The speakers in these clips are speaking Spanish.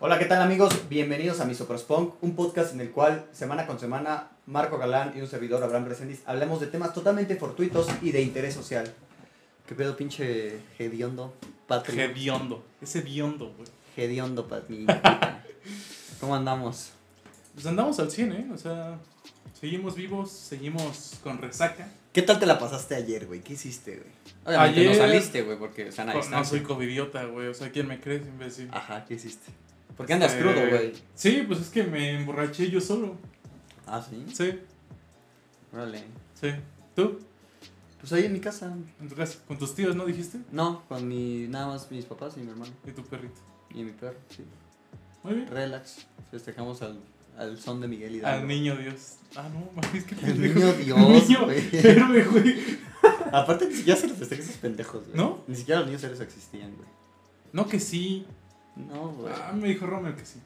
Hola, ¿qué tal amigos? Bienvenidos a Misoprospunk, un podcast en el cual semana con semana Marco Galán y un servidor Abraham Resendiz hablemos de temas totalmente fortuitos y de interés social. ¿Qué pedo pinche hediondo, Patri? Hediondo. Ese hediondo, güey. Hediondo, Patri. ¿Cómo andamos? Pues andamos al 100, ¿eh? O sea, seguimos vivos, seguimos con resaca. ¿Qué tal te la pasaste ayer, güey? ¿Qué hiciste, güey? Obviamente no Ayer- saliste, güey, porque están a No soy covidiota, güey. O sea, ¿quién me crees, imbécil? Ajá, ¿qué hiciste? ¿Por qué andas Eh, crudo, güey? Sí, pues es que me emborraché yo solo. Ah, ¿sí? Sí, Órale. sí. ¿Tú? Pues ahí en mi casa. ¿En tu casa? ¿Con tus tíos, no dijiste? No, con mi, nada más mis papás y mi hermano. Y tu perrito. Y mi perro, sí. Muy bien. Relax. Festejamos al, al son de Miguel Hidalgo. Al niño Dios. Ah, no, mames, que El niño Dios, Niño güey. héroe, güey. Aparte, ni siquiera se los festeja esos pendejos, güey. ¿No? Ni siquiera los niños héroes existían, güey. No que sí. No, güey. Ah, me dijo Romeo que sí.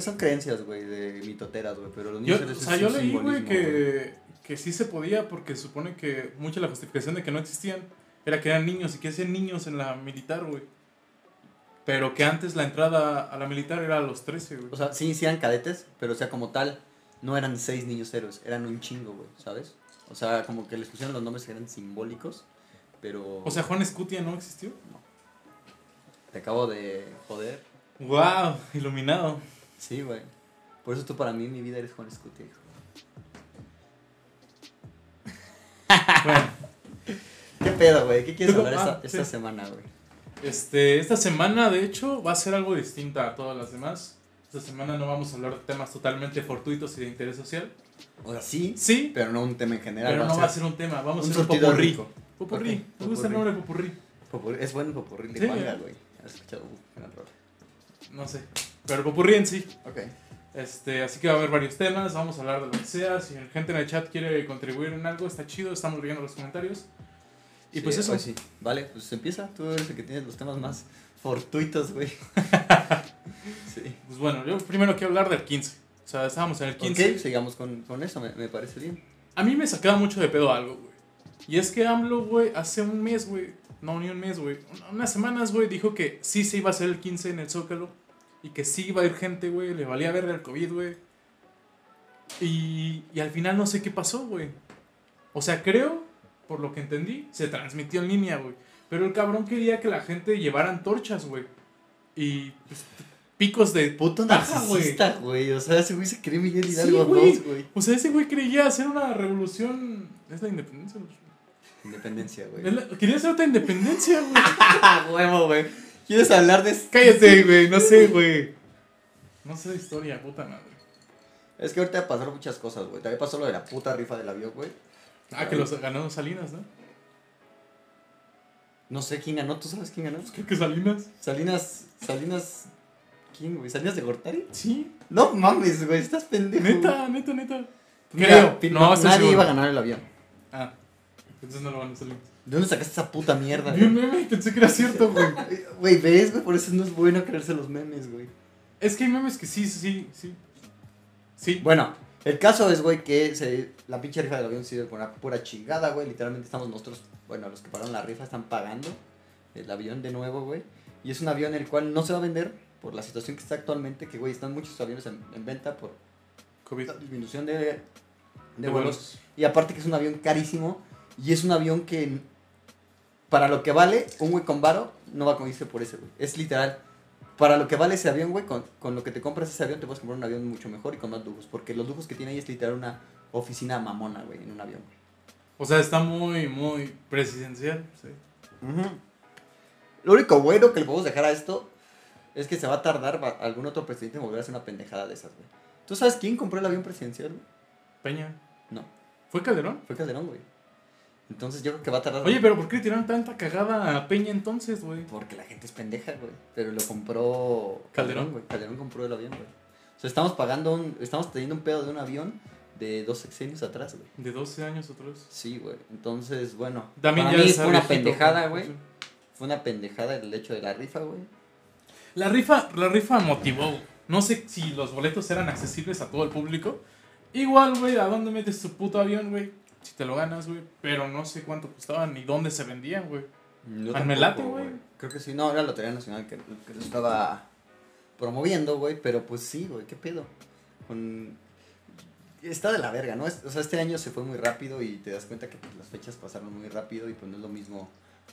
Son creencias, güey, de mitoteras, güey. Pero los Yo, niños o héroes sea, yo leí, güey, que, que sí se podía porque supone que mucha la justificación de que no existían era que eran niños y que hacían niños en la militar, güey. Pero que antes la entrada a la militar era a los 13, güey. O sea, sí, sí eran cadetes, pero o sea, como tal, no eran seis niños héroes, eran un chingo, güey, ¿sabes? O sea, como que les pusieron los nombres que eran simbólicos, pero... O sea, Juan Escutia no existió. Te acabo de joder. ¡Wow! Iluminado. Sí, güey. Por eso tú para mí, mi vida eres Juan Escutia. Bueno, ¿Qué pedo, güey? ¿Qué quieres hablar esta, esta sí. semana, güey? este, esta semana, de hecho, va a ser algo distinta a todas las demás. Esta semana no vamos a hablar de temas totalmente fortuitos y de interés social. O sea, sí, Sí, pero no un tema en general. pero no va a ser un tema. Vamos a un hacer un popurrí. rico. Popurrí. Ok, Me gusta el nombre popurrí. Popurrí- Es bueno popurrí de Sí, güey. ¿Has escuchado? No sé. Pero popurrí en sí. Ok. Este, así que va a haber varios temas, vamos a hablar de lo que sea. Si la gente en el chat quiere contribuir en algo, está chido, estamos leyendo los comentarios. Y pues Sí, eso. hoy sí. Vale, pues empieza. Tú eres el que tienes los temas más fortuitos, güey. sí. Pues bueno, yo primero quiero hablar del 15. O sea, estábamos en el 15. Ok, sigamos con, con eso, me, me parece bien. A mí me sacaba mucho de pedo algo, güey. Y es que AMLO, güey, hace un mes, güey, no, ni un mes, güey, un- unas semanas, güey, dijo que sí se iba a hacer el 15 en el Zócalo. Y que sí iba a ir gente, güey, le valía verga el COVID, güey. Y, y al final no sé qué pasó, güey. O sea, creo, por lo que entendí, se transmitió en línea, güey. Pero el cabrón quería que la gente llevara antorchas, güey. Y pues, picos de Puto narcisista, güey. O sea, ese güey se cree Miguel Sí, Hidalgo. 2, güey. O sea, ese güey creía hacer una revolución. ¿Es la independencia? Independencia, güey. Quería hacer otra independencia, güey. ¡Ah, huevo, güey! ¿Quieres hablar de Cállate, güey. No sé, güey. No sé de historia, puta madre. Es que ahorita pasaron muchas cosas, güey. También pasó lo de la puta rifa del avión, güey. Ah, que los ganó Salinas, ¿no? No sé quién ganó, ¿tú sabes quién ganó? Pues creo que Salinas. Salinas, Salinas, ¿quién, güey? ¿Salinas de Gortari? Sí. No mames, güey, estás pendejo. Neta, neta, neta. Mira, Creo. no, nadie seguro. iba a ganar el avión. Ah. Entonces no lo van a Salinas. ¿De dónde sacaste esa puta mierda? Vi un meme y pensé que era cierto, güey. Güey, ves, güey, por eso no es bueno creerse los memes, güey. Es que hay memes que sí, sí, sí. Sí. Bueno, el caso es, güey, que se, la pinche rifa del avión se dio con una pura chingada, güey. Literalmente estamos nosotros, bueno, los que pagaron la rifa están pagando el avión de nuevo, güey. Y es un avión el cual no se va a vender por la situación que está actualmente, que, güey, están muchos aviones en, en venta por COVID. la disminución de, de, De vuelos. vuelos. Y aparte que es un avión carísimo. Y es un avión que, para lo que vale, un güey con varo no va a irse por ese, güey. Es literal. Para lo que vale ese avión, güey, con, con lo que te compras ese avión, te puedes comprar un avión mucho mejor y con más lujos. Porque los lujos que tiene ahí es literal una oficina mamona, güey, en un avión. O sea, está muy, muy presidencial. Sí. Lo único bueno que le podemos dejar a esto es que se va a tardar va- algún otro presidente en volver a hacer una pendejada de esas, güey. ¿Tú sabes quién compró el avión presidencial, güey? Peña. No, ¿Fue Calderón? fue Calderón, güey. Entonces yo creo que va a tardar. Oye, pero ¿por qué le tiraron tanta cagada a Peña entonces, güey? Porque la gente es pendeja, güey. Pero lo compró Calderón. güey. Calderón compró el avión, güey. O sea, estamos pagando un. Estamos teniendo un pedo de un avión de dos sexenios atrás, güey. De 12 años otros. Sí, güey. Entonces, bueno. También para ya mí fue una pendejada, güey. Fue una pendejada el hecho de la rifa, güey. La rifa, la rifa motivó. No sé si los boletos eran accesibles a todo el público. Igual, güey, ¿a dónde metes tu puto avión, güey? Si te lo ganas, güey. Pero no sé cuánto costaban ni dónde se vendían, güey. Yo Al Melate, tampoco, güey. Creo que sí. No, era la Lotería Nacional que, que lo estaba promoviendo, güey, pero pues sí, güey, qué pedo. Con... Está de la verga, ¿no? Es- o sea, este año se fue muy rápido y te das cuenta que pues, las fechas pasaron muy rápido y pues no es lo mismo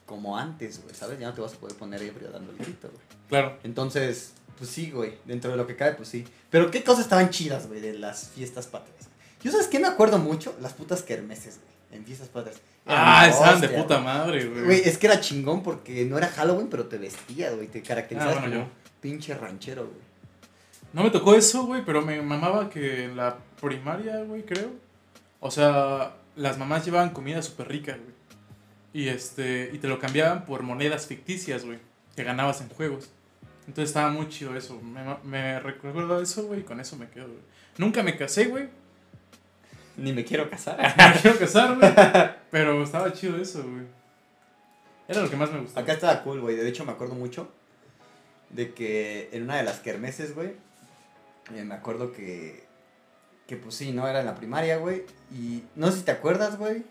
como antes, güey, ¿sabes? Ya no te vas a poder poner ebrio dando el grito, güey. Claro. Entonces, pues sí, güey, dentro de lo que cabe, pues sí. Pero qué cosas estaban chidas, güey, de las fiestas patrias. Yo, ¿sabes qué? Me acuerdo mucho las putas kermeses, güey, en fiestas patrias. Ah, estaban de puta madre, güey. Güey, es que era chingón porque no era Halloween, pero te vestías, güey, te caracterizabas Ah, bueno, como yo. pinche ranchero, güey. No me tocó eso, güey, pero me mamaba que en la primaria, güey, creo. O sea, las mamás llevaban comida súper rica, güey. Y este, y te lo cambiaban por monedas ficticias, güey, que ganabas en juegos. Entonces estaba muy chido eso. Me, me recuerdo eso, güey, y con eso me quedo, güey. Nunca me casé, güey. Ni me quiero casar. No me quiero casar, güey. Pero estaba chido eso, güey. Era lo que más me gustaba. Acá estaba cool, güey. De hecho, me acuerdo mucho de que en una de las kermeses, güey, eh, me acuerdo que, que pues sí, ¿no? Era en la primaria, güey. Y no sé si te acuerdas, güey,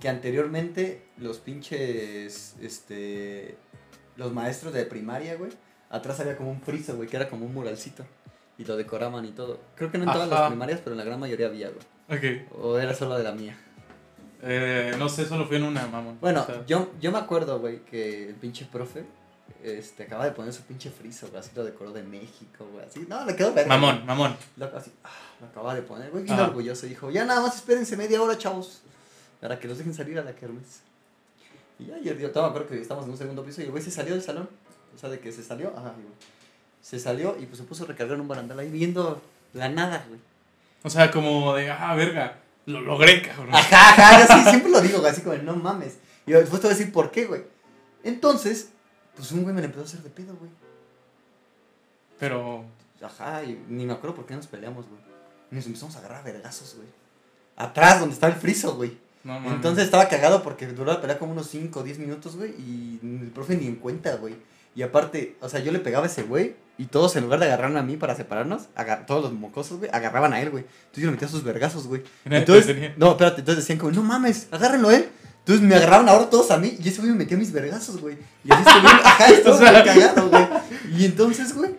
que anteriormente los pinches, este, los maestros de primaria, güey, atrás había como un friso, güey, que era como un muralcito. Y lo decoraban y todo. Creo que no en todas Ajá. las primarias, pero en la gran mayoría había, güey. Ok. O era solo de la mía. Eh, no sé, solo fui en una, mamón. Bueno, O sea, yo, yo me acuerdo, güey, que el pinche profe este, acaba de poner su pinche friso, güey, así lo decoró de México, güey, así. No, le quedó verga. Mamón, mamón. Lo, así, ah, lo acaba de poner, güey, bien orgulloso. Dijo, ya nada más espérense media hora, chavos, para que los dejen salir a la kermes. Y ya, yo, yo todavía me acuerdo que estábamos en un segundo piso y el güey se salió del salón. O sea, de que se salió, ajá, y, güey, Se salió y pues se puso a recargar en un barandal ahí viendo la nada, güey. O sea, como de, ah, verga, lo logré, cabrón. Ajá, ajá, yo sí, siempre lo digo, güey, así como, no mames. Y después te voy a decir por qué, güey. Entonces, pues un güey me le empezó a hacer de pedo, güey. Pero, Ajá, y ni me acuerdo por qué nos peleamos, güey. Y nos empezamos a agarrar a vergazos, güey. Atrás, donde estaba el friso, güey. no mames. Entonces estaba cagado porque duró la pelea como unos 5 o 10 minutos, güey. Y el profe ni en cuenta, güey. Y aparte, o sea, yo le pegaba a ese güey. Y todos, en lugar de agarrarme a mí para separarnos, agar- todos los mocosos, güey, agarraban a él, güey. Entonces yo le metía sus vergazos, güey. Entonces, no, espérate, entonces decían como, no mames, agárrenlo a él. Entonces me agarraban ahora todos a mí y ese güey me metía mis vergazos, güey. Y así estuve, ajá, estuvo O sea- muy cagado, güey. Y entonces, güey,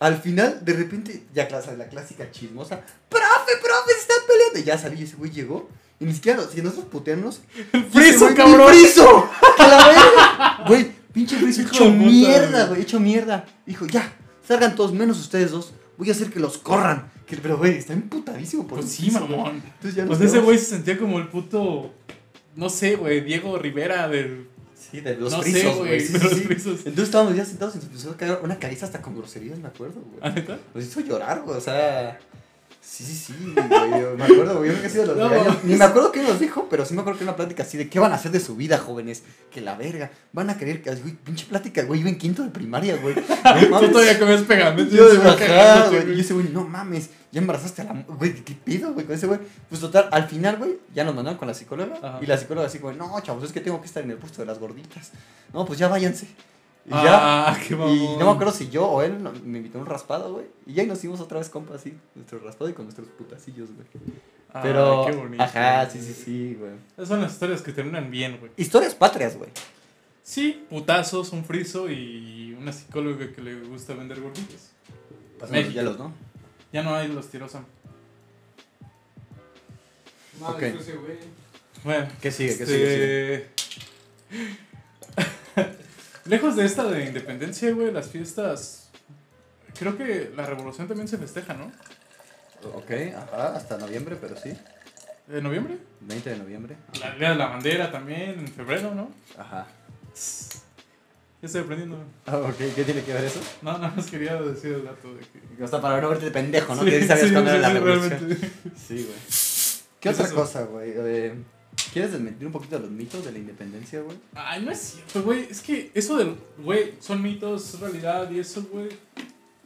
al final, de repente, ya clase, la clásica chismosa, profe, profe, se están peleando. Y ya salí y ese güey llegó. Y ni siquiera, si nosotros putearnos, ¡El friso, cabrón! ¡Mi friso! ¡Que la verga! Güey, pinche Hijo hecho mierda, güey. hecho mierda. Dijo, ya, salgan todos menos ustedes dos. Voy a hacer que los corran. Que, pero, güey, está emputadísimo por Pues sí, mamón. Entonces ya Pues ese güey se sentía como el puto, no sé, güey, Diego Rivera del... Sí, de los no frisos, güey, sí, sí. Entonces estábamos ya sentados y nos empezó a caer una caricia hasta con groserías, me acuerdo, ¿Ah, güey. neta? Nos hizo llorar, güey, o sea... Sí, sí, sí, güey, yo me acuerdo, güey, yo que ha sido los No, regaños. Ni me acuerdo qué nos dijo, pero sí me acuerdo que era una plática así de qué van a hacer de su vida, jóvenes. Que la verga, van a querer que, güey, pinche plática, güey, iba en quinto de primaria, güey. No Tú mames. todavía comías pegamento. Yo de bajada, güey. Y ese güey, no mames, ya embarazaste a la. Güey, ¿qué pido, güey, con ese güey? Pues total, al final, güey, ya nos mandaron con la psicóloga. Ajá. Y la psicóloga así, güey, no, chavos, es que tengo que estar en el puesto de las gorditas. No, pues ya váyanse. Y ya. Ah, qué Y no me acuerdo si yo o él me invitó a un raspado, güey. Y ya nos hicimos otra vez compa así, nuestro raspado y con nuestros putacillos, güey. Ah, Pero. qué bonito. Ajá, sí, sí, sí, güey. Esas son las historias que terminan bien, güey. Historias patrias, güey. Sí, putazos, un friso y una psicóloga que le gusta vender gorditas. Pasamos México. los hielos, ¿no? Ya no hay los tirosan. Madre, Ok. fue ese güey. Bueno, ¿Qué sigue? ¿Qué sigue? este... Lejos de esta de independencia, güey, las fiestas... Creo que la revolución también se festeja, ¿no? Ok, ajá, hasta noviembre, pero sí. ¿En noviembre? 20 de noviembre. La Día de la Bandera también, en febrero, ¿no? Ajá. Ya estoy aprendiendo. Ah, ok, ¿qué tiene que ver eso? No, nada más quería decir el dato de que... O sea, para no verte de pendejo, ¿no? Sí, que sí sabías sí, cuándo era sí, la sí, revolución. realmente. Sí, güey. ¿Qué ¿Qué es otra eso? cosa, güey? Eh, ¿Quieres desmentir un poquito los mitos de la independencia, güey? Ay, no es cierto, güey. Es que eso del, güey, son mitos, es realidad y eso, güey.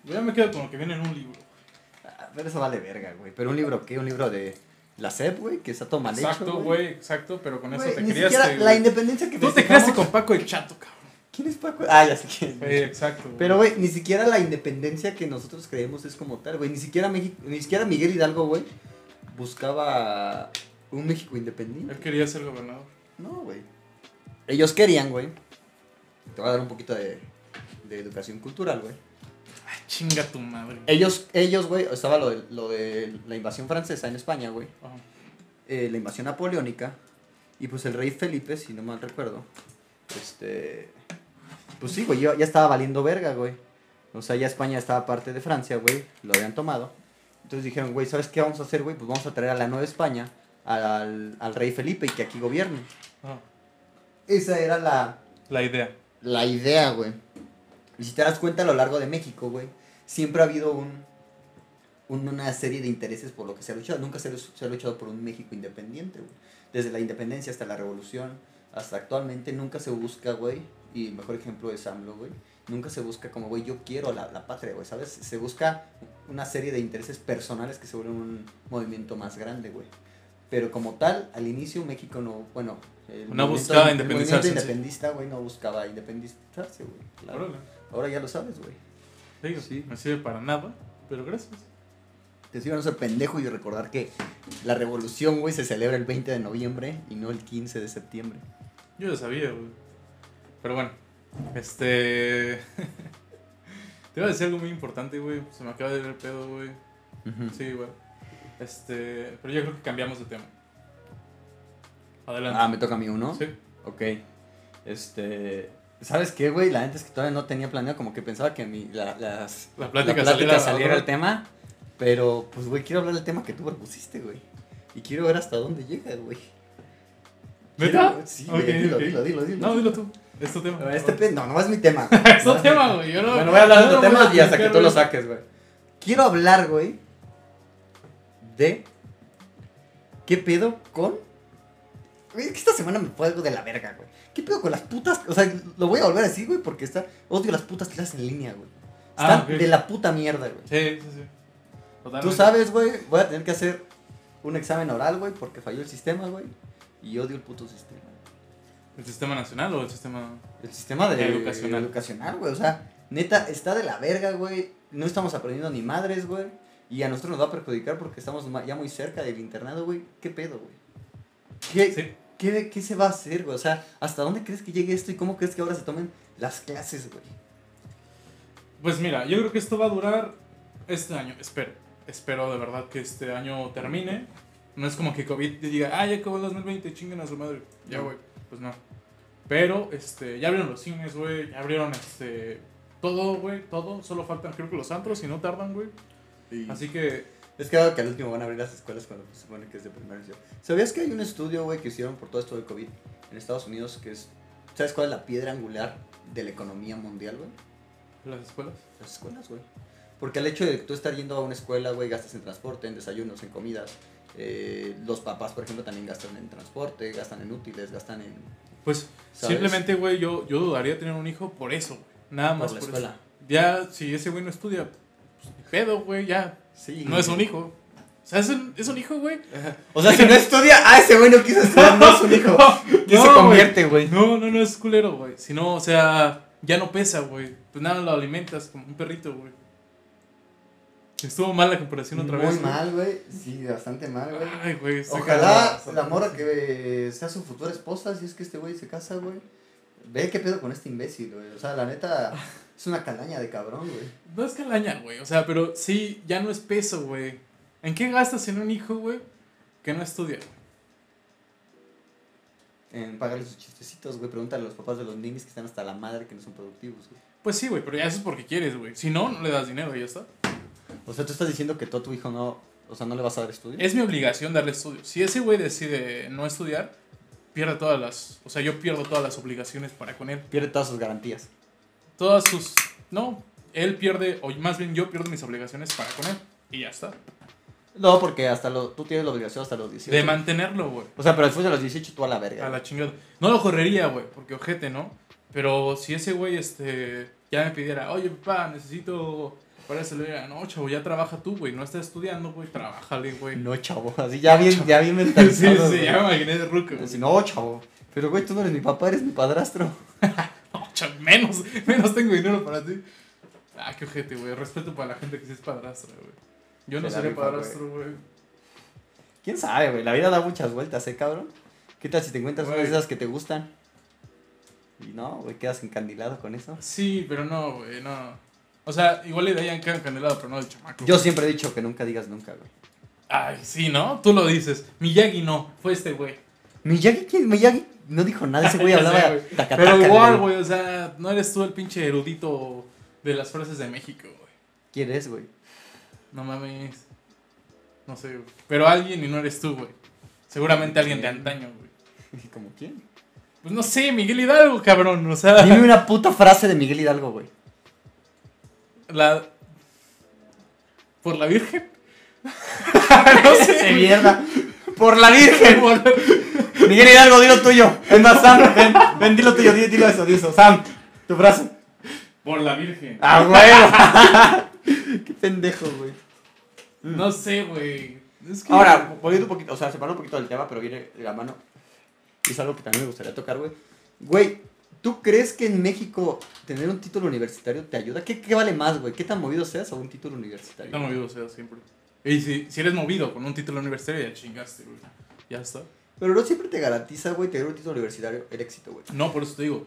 Yo ya me quedo con lo que viene en un libro. Ah, Pero eso vale verga, güey. ¿Pero un libro qué? ¿Un libro de la SEP, güey? Que está todo mal hecho, Exacto, güey, exacto, pero con eso te ni criaste. siquiera la güey. independencia que Tú te criaste con Paco el Chato, cabrón. ¿Quién es Paco? Ah, ya sé quién. Sí, exacto. güey. Pero, güey, ni siquiera la independencia que nosotros creemos es como tal, güey. Ni siquiera, México, ni siquiera Miguel Hidalgo, güey, buscaba un México independiente. Él quería ser gobernador. No, güey. Ellos querían, güey. Te voy a dar un poquito de, de educación cultural, güey. Chinga tu madre. Ellos, ellos, güey, estaba lo de, lo de la invasión francesa en España, güey. Ajá. eh, la invasión napoleónica. Y pues el rey Felipe, si no mal recuerdo, este. Pues sí, güey, ya, ya estaba valiendo verga, güey. O sea, ya España estaba parte de Francia, güey. Lo habían tomado. Entonces dijeron, güey, ¿sabes qué vamos a hacer, güey? Pues vamos a traer a la Nueva España al, al rey Felipe y que aquí gobierne. Ajá. Esa era la, La idea. la idea, güey. Y si te das cuenta, a lo largo de México, güey, siempre ha habido un, un- una serie de intereses por lo que se ha luchado. Nunca se, ha- se ha luchado por un México independiente, güey. Desde la independencia hasta la revolución, hasta actualmente, nunca se busca, güey. Y el mejor ejemplo es AMLO, güey. Nunca se busca como, güey, yo quiero la, la patria, güey, ¿sabes? Se busca una serie de intereses personales que se vuelven un movimiento más grande, güey. Pero como tal, al inicio México no, bueno... el No buscaba el independizarse sí. independista, güey, no buscaba independizarse, güey. claro. Ahora ya lo sabes, güey. Digo, Sí. no sirve para nada, pero gracias. Te sigo no ser pendejo y recordar que la revolución, güey, se celebra el 20 de noviembre y no el 15 de septiembre. Yo ya sabía, güey. Pero bueno, este. Te iba a decir algo muy importante, güey. Se me acaba de ver el pedo, güey. Sí, güey. Este. Pero yo creo que cambiamos de tema. Adelante. Ah, me toca a mí uno. Sí. Ok. Este. ¿Sabes qué, güey? La neta es que todavía no tenía planeado, como que pensaba que mi, la, las, La la plática, plática saliera, el tema. Pero, pues, güey, quiero hablar del tema que tú propusiste, güey. Y quiero ver hasta dónde llega, güey. Quiero- Sí, Ok, güey, dilo, dilo, dilo, dilo. No, dilo tú. Es tu tema. Este pe- no, no es mi tema. Es tu tema, güey. No. Bueno, voy a hablar de voy tema y hasta que tú lo saques, güey. Quiero hablar, güey, de qué pedo con... Güey, es que esta semana me fue algo de la verga, güey. ¿Qué pedo con las putas? O sea, lo voy a volver a decir, güey, porque está... Odio las putas clases en línea, güey. Están Ah, ok. de la puta mierda, güey. Sí, sí, sí. Totalmente. Tú sabes, güey, voy a tener que hacer un examen oral, güey, porque falló el sistema, güey. Y odio el puto sistema. ¿El sistema nacional o el sistema.? El sistema de Educacional. educacional, güey. O sea, neta, está de la verga, güey. No estamos aprendiendo ni madres, güey. Y a nosotros nos va a perjudicar porque estamos ya muy cerca del internado, güey. ¿Qué pedo, güey? ¿Qué, Sí. qué, qué se va a hacer, güey? O sea, ¿hasta dónde crees que llegue esto y cómo crees que ahora se tomen las clases, güey? Pues mira, yo creo que esto va a durar este año. Espero. Espero de verdad que este año termine. No es como que COVID te diga, ah, ya acabó el 2020, chinguen a su madre. Ya, güey. Pues no. Pero, este, ya abrieron los cines, güey. Ya abrieron, este, todo, güey. Todo. Solo faltan, creo que los antros y no tardan, güey. Así que, Es que que al último van a abrir las escuelas cuando se supone que es de primera edición. ¿Sabías que hay un estudio, güey, que hicieron por todo esto del COVID en Estados Unidos que es... ¿Sabes cuál es la piedra angular de la economía mundial, güey? las escuelas. Las escuelas, güey. Porque el hecho de tú estar yendo a una escuela, güey, gastas en transporte, en desayunos, en comidas. Eh, los papás, por ejemplo, también gastan en transporte, gastan en útiles, gastan en... Pues, ¿sabes? simplemente, güey, yo, yo dudaría tener un hijo por eso, güey. Nada Por más la por, escuela. eso. Ya, si ese güey no estudia, pues, ni pedo, güey, ya. Sí. No es un hijo. O sea, es un, es un hijo, güey. O sea, si no estudia, ah, ese güey no quiso estudiar, no es un hijo. ¿Qué No, se convierte, güey? No, no, no es culero, güey. Si no, o sea, ya no pesa, güey. Pues nada, lo alimentas como un perrito, güey. Estuvo mal la comparación otra Muy vez. güey. mal, güey. Sí, bastante mal, güey. Ay, güey. Ojalá cabrón. la morra que sea su futura esposa, si es que este güey se casa, güey. Ve qué pedo con este imbécil, güey. O sea, la neta, es una calaña de cabrón, güey. No es calaña, güey. O sea, pero sí, ya no es peso, güey. ¿En qué gastas en un hijo, güey? Que no estudia, güey. En pagarle sus chistecitos, güey. Pregúntale a los papás de los ninis que están hasta la madre que no son productivos, güey. Pues sí, güey, pero ya eso es porque quieres, güey. Si no, no le das dinero y ya está. O sea, tú estás diciendo que tú a tu hijo no. O sea, no le vas a dar estudio. Es mi obligación darle estudio. Si ese güey decide no estudiar, pierde todas las. O sea, yo pierdo todas las obligaciones para con él. Pierde todas sus garantías. Todas sus. No, él pierde, o más bien yo pierdo mis obligaciones para con él. Y ya está. No, porque hasta lo, tú tienes la obligación hasta los 18. De mantenerlo, güey. o sea, pero después de los 18 tú a la verga. A la chingada. No lo correría, güey, porque ojete, ¿no? Pero si ese güey, este, ya me pidiera, oye, papá, necesito para diría, no, chavo, ya trabaja tú, güey, no estás estudiando, güey, trabájale, güey. No, chavo. Así ya bien, chavo. ya bien sí, mentalizado. sí, güey. ya me imaginé de ruco. Así, no, chavo. Pero, güey, tú no eres mi papá, eres mi padrastro. Menos, menos tengo dinero para ti. Ah, qué ojete, güey, respeto para la gente que sí es padrastra, güey. Yo no seré padrastro, güey. ¿Quién sabe, güey? La vida da muchas vueltas, ¿eh, cabrón? ¿Qué tal si te encuentras una de Güey. esas que te gustan? Y no, güey, quedas encandilado con eso. Sí, pero no, güey, no. O sea, igual le darían candelado, pero no del chamaco. Yo siempre he dicho que nunca digas nunca, güey. Ay, sí, ¿no? Tú lo dices. Miyagi no, fue este güey. ¿Miyagi quién? Miyagi no dijo nada, ese güey hablaba sé, güey. taca, Pero taca, igual, güey, o sea, no eres tú el pinche erudito de las frases de México, güey. ¿Quién es, güey? No mames. No sé, güey. Pero alguien y no eres tú, güey. Seguramente alguien de antaño, güey. ¿Cómo quién? Pues no sé, Miguel Hidalgo, cabrón. O sea, Dime una puta frase de Miguel Hidalgo, güey. la. ¿Por la Virgen? no ¡Se sé. mierda! ¡Por la Virgen! Por- Miguel Hidalgo, dilo tuyo. Es más, Sam, ven, ven, dilo tuyo, dilo, dilo eso, dilo eso. Sam, tu frase. Por la Virgen. ¡Ah, güey! ¡Qué pendejo, güey! No sé, güey. Es que. Ahora, volviendo un poquito, o sea, separando un poquito del tema, pero viene de la mano. Y es algo que también me gustaría tocar, güey. Güey, ¿tú crees que en México tener un título universitario te ayuda? ¿Qué, qué vale más, güey? ¿Qué tan movido seas o un título universitario? Está movido, o sea, siempre. Y si, si eres movido con un título universitario, ya chingaste, güey. Ya está. Pero no siempre te garantiza, güey, tener un título universitario el éxito, güey. No, por eso te digo.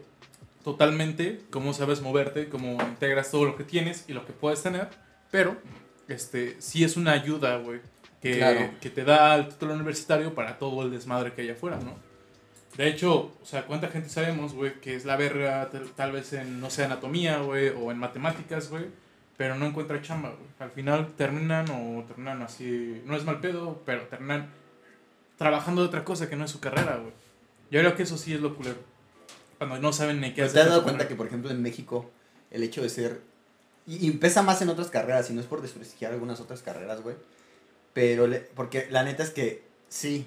Totalmente, cómo sabes moverte, cómo integras todo lo que tienes y lo que puedes tener. Pero, este, sí es una ayuda, güey. Que, Claro. que te da el título universitario para todo el desmadre que hay afuera, ¿no? De hecho, o sea, ¿cuánta gente sabemos, güey, que es la verga tal, tal vez en, no sé, anatomía, güey, o en matemáticas, güey, pero no encuentra chamba, güey? Al final terminan o terminan así, no es mal pedo, pero terminan trabajando de otra cosa que no es su carrera, güey. Yo creo que eso sí es lo culero. Cuando no saben ni qué hacer. te has dado cuenta que, carrera. por ejemplo, en México, el hecho de ser. Y, y pesa más en otras carreras, y no es por desprestigiar algunas otras carreras, güey. Pero, le- porque la neta es que sí.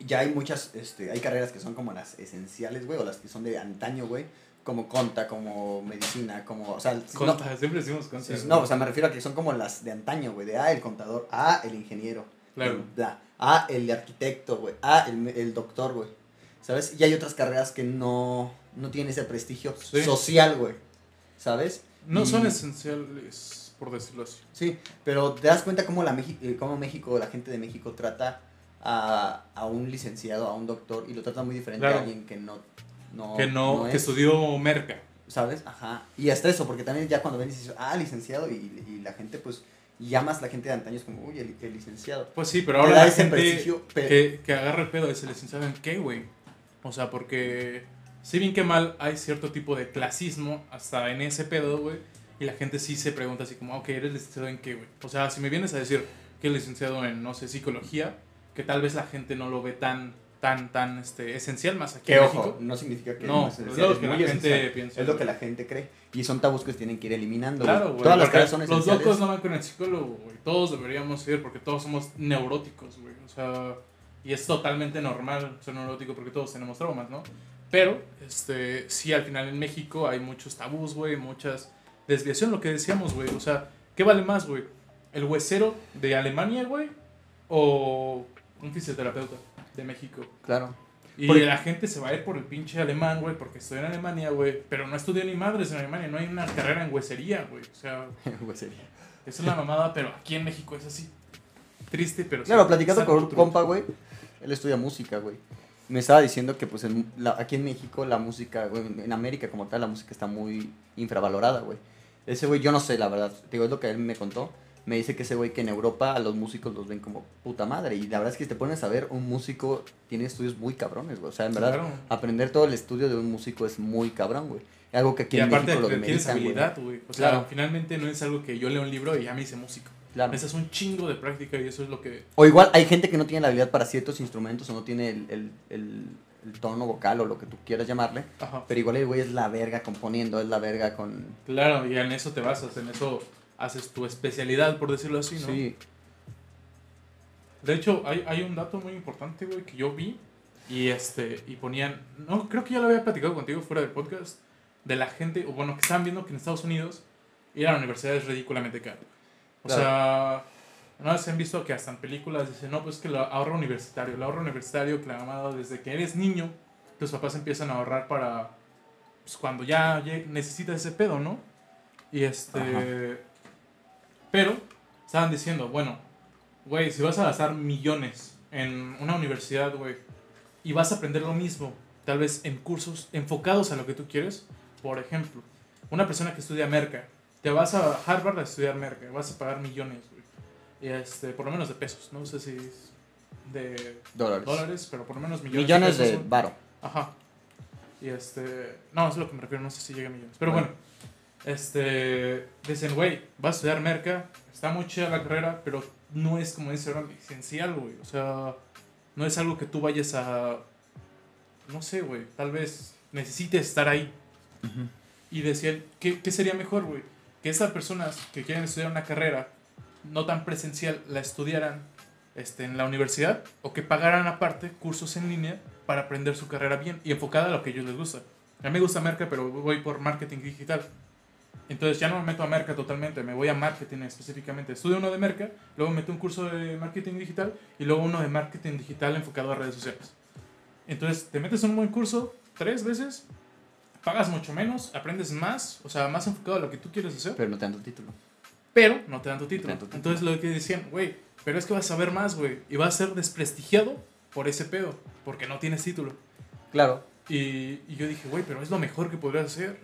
Ya hay muchas, este, hay carreras que son como las esenciales, güey, o las que son de antaño, güey. Como conta, como medicina, como. O sea, no- Conta, siempre decimos conta. no, o sea, me refiero a que son como las de antaño, güey. De ah, el contador, ah, el ingeniero. Claro. bla, ah, el arquitecto, güey. Ah, el, el doctor, güey. ¿Sabes? Y hay otras carreras que no, no tienen ese prestigio Sí. social, güey. ¿Sabes? No Y- son esenciales, por decirlo así. Sí, pero te das cuenta cómo, la Mexi- eh, cómo México, la gente de México trata a, a un licenciado, a un doctor, y lo trata muy diferente Claro. a alguien que no. no que no, que es, estudió merca. ¿Sabes? Ajá. Y hasta eso, porque también ya cuando ven y dices, ah, licenciado, y, y la gente, pues, llamas la gente de antaño, es como, uy, el, el licenciado. Pues sí, pero ahora la gente prestigio, pero- que, que agarra el pedo ese licenciado en qué, güey. O sea, porque si bien que mal hay cierto tipo de clasismo hasta en ese pedo, güey. Y la gente sí se pregunta así como, ok, ¿eres licenciado en qué, güey? O sea, si me vienes a decir que eres licenciado en, no sé, psicología, que tal vez la gente no lo ve tan, tan, tan este, esencial más aquí Que en ojo, México. no significa que No, es es esencial, lo es que la gente piensa. Es lo que la gente cree. Y son tabús que se tienen que ir eliminando. Claro, güey. Todas las carreras son Los locos no van con el psicólogo, güey. Todos deberíamos ir porque todos somos neuróticos, güey. O sea, y es totalmente normal ser neurótico porque todos tenemos traumas, ¿no? Pero, este, sí, al final en México hay muchos tabús, güey, muchas desviación, lo que decíamos, güey. O sea, ¿qué vale más, güey? ¿El huesero de Alemania, güey? ¿O un fisioterapeuta de México? Claro. Y Porque- la gente se va a ir por el pinche alemán, güey, porque estudió en Alemania, güey. Pero no estudió ni madres en Alemania, no hay una carrera en huesería, güey. O sea, Güey, sería. esa es la mamada, pero aquí en México es así. Triste, pero sí. Claro, platicando Santo con un compa, güey. Él estudia música, güey. Me estaba diciendo que, pues, en la- aquí en México la música, güey, en América como tal, la música está muy infravalorada, güey. Ese güey, yo no sé, la verdad. Digo, es lo que él me contó. Me dice que ese güey que en Europa a los músicos los ven como puta madre. Y la verdad es que si te pones a ver, un músico tiene estudios muy cabrones, güey. O sea, en verdad, Claro. aprender todo el estudio de un músico es muy cabrón, güey. Es algo que aquí Y en aparte México lo tienes habilidad, güey. O sea, Claro. finalmente no es algo que yo leo un libro y ya me hice músico. Claro. Ese es un chingo de práctica y eso es lo que... O igual hay gente que no tiene la habilidad para ciertos instrumentos o no tiene el, el, el- el tono vocal o lo que tú quieras llamarle. Ajá. Pero igual el güey es la verga componiendo, es la verga con... Claro, y en eso te basas, en eso haces tu especialidad, por decirlo así, ¿no? Sí. De hecho, hay, hay un dato muy importante, güey, que yo vi y este y ponían, no, creo que ya lo había platicado contigo fuera del podcast, de la gente, o bueno, que estaban viendo que en Estados Unidos ir a la universidad es ridículamente caro. O Claro. sea, no se han visto que hasta en películas dicen, no, pues que el ahorro universitario, el ahorro universitario clamado desde que eres niño, tus papás empiezan a ahorrar para pues, cuando ya lleg- necesitas ese pedo, ¿no? Y este... Ajá. Pero estaban diciendo, bueno, güey, si vas a gastar millones en una universidad, güey, y vas a aprender lo mismo, tal vez en cursos enfocados a lo que tú quieres, por ejemplo, una persona que estudia merca te vas a Harvard a estudiar merca, vas a pagar millones, güey. Este, por lo menos de pesos, no sé si es de Dólares. dólares, pero por lo menos millones, Millones pesos, de varo. Ajá. Y este. No, es lo que me refiero, no sé si llega a millones. Pero Bueno. bueno, este. Dicen, güey, vas a estudiar merca, está muy chida la carrera, pero no es como dice ahora esencial, güey. O sea, no es algo que tú vayas a. No sé, güey, tal vez necesites estar ahí. Y decían, ¿qué, qué sería mejor, güey? Que esas personas que quieren estudiar una carrera no tan presencial la estudiaran este, en la universidad o que pagaran aparte cursos en línea para aprender su carrera bien y enfocada a lo que ellos les gusta. A mí me gusta Merca, pero voy por marketing digital. Entonces ya no me meto a Merca totalmente, me voy a marketing específicamente. Estudio uno de Merca, luego meto un curso de marketing digital y luego uno de marketing digital enfocado a redes sociales. Entonces te metes en un buen curso tres veces, pagas mucho menos, aprendes más, o sea, más enfocado a lo que tú quieres hacer, Pero no te dan tu título. pero no te dan tu título. dan tu título. Entonces lo que decían, güey, pero es que vas a saber más, güey, y vas a ser desprestigiado por ese pedo, porque no tienes título. Claro. Y, y yo dije, güey, pero es lo mejor que podrías hacer.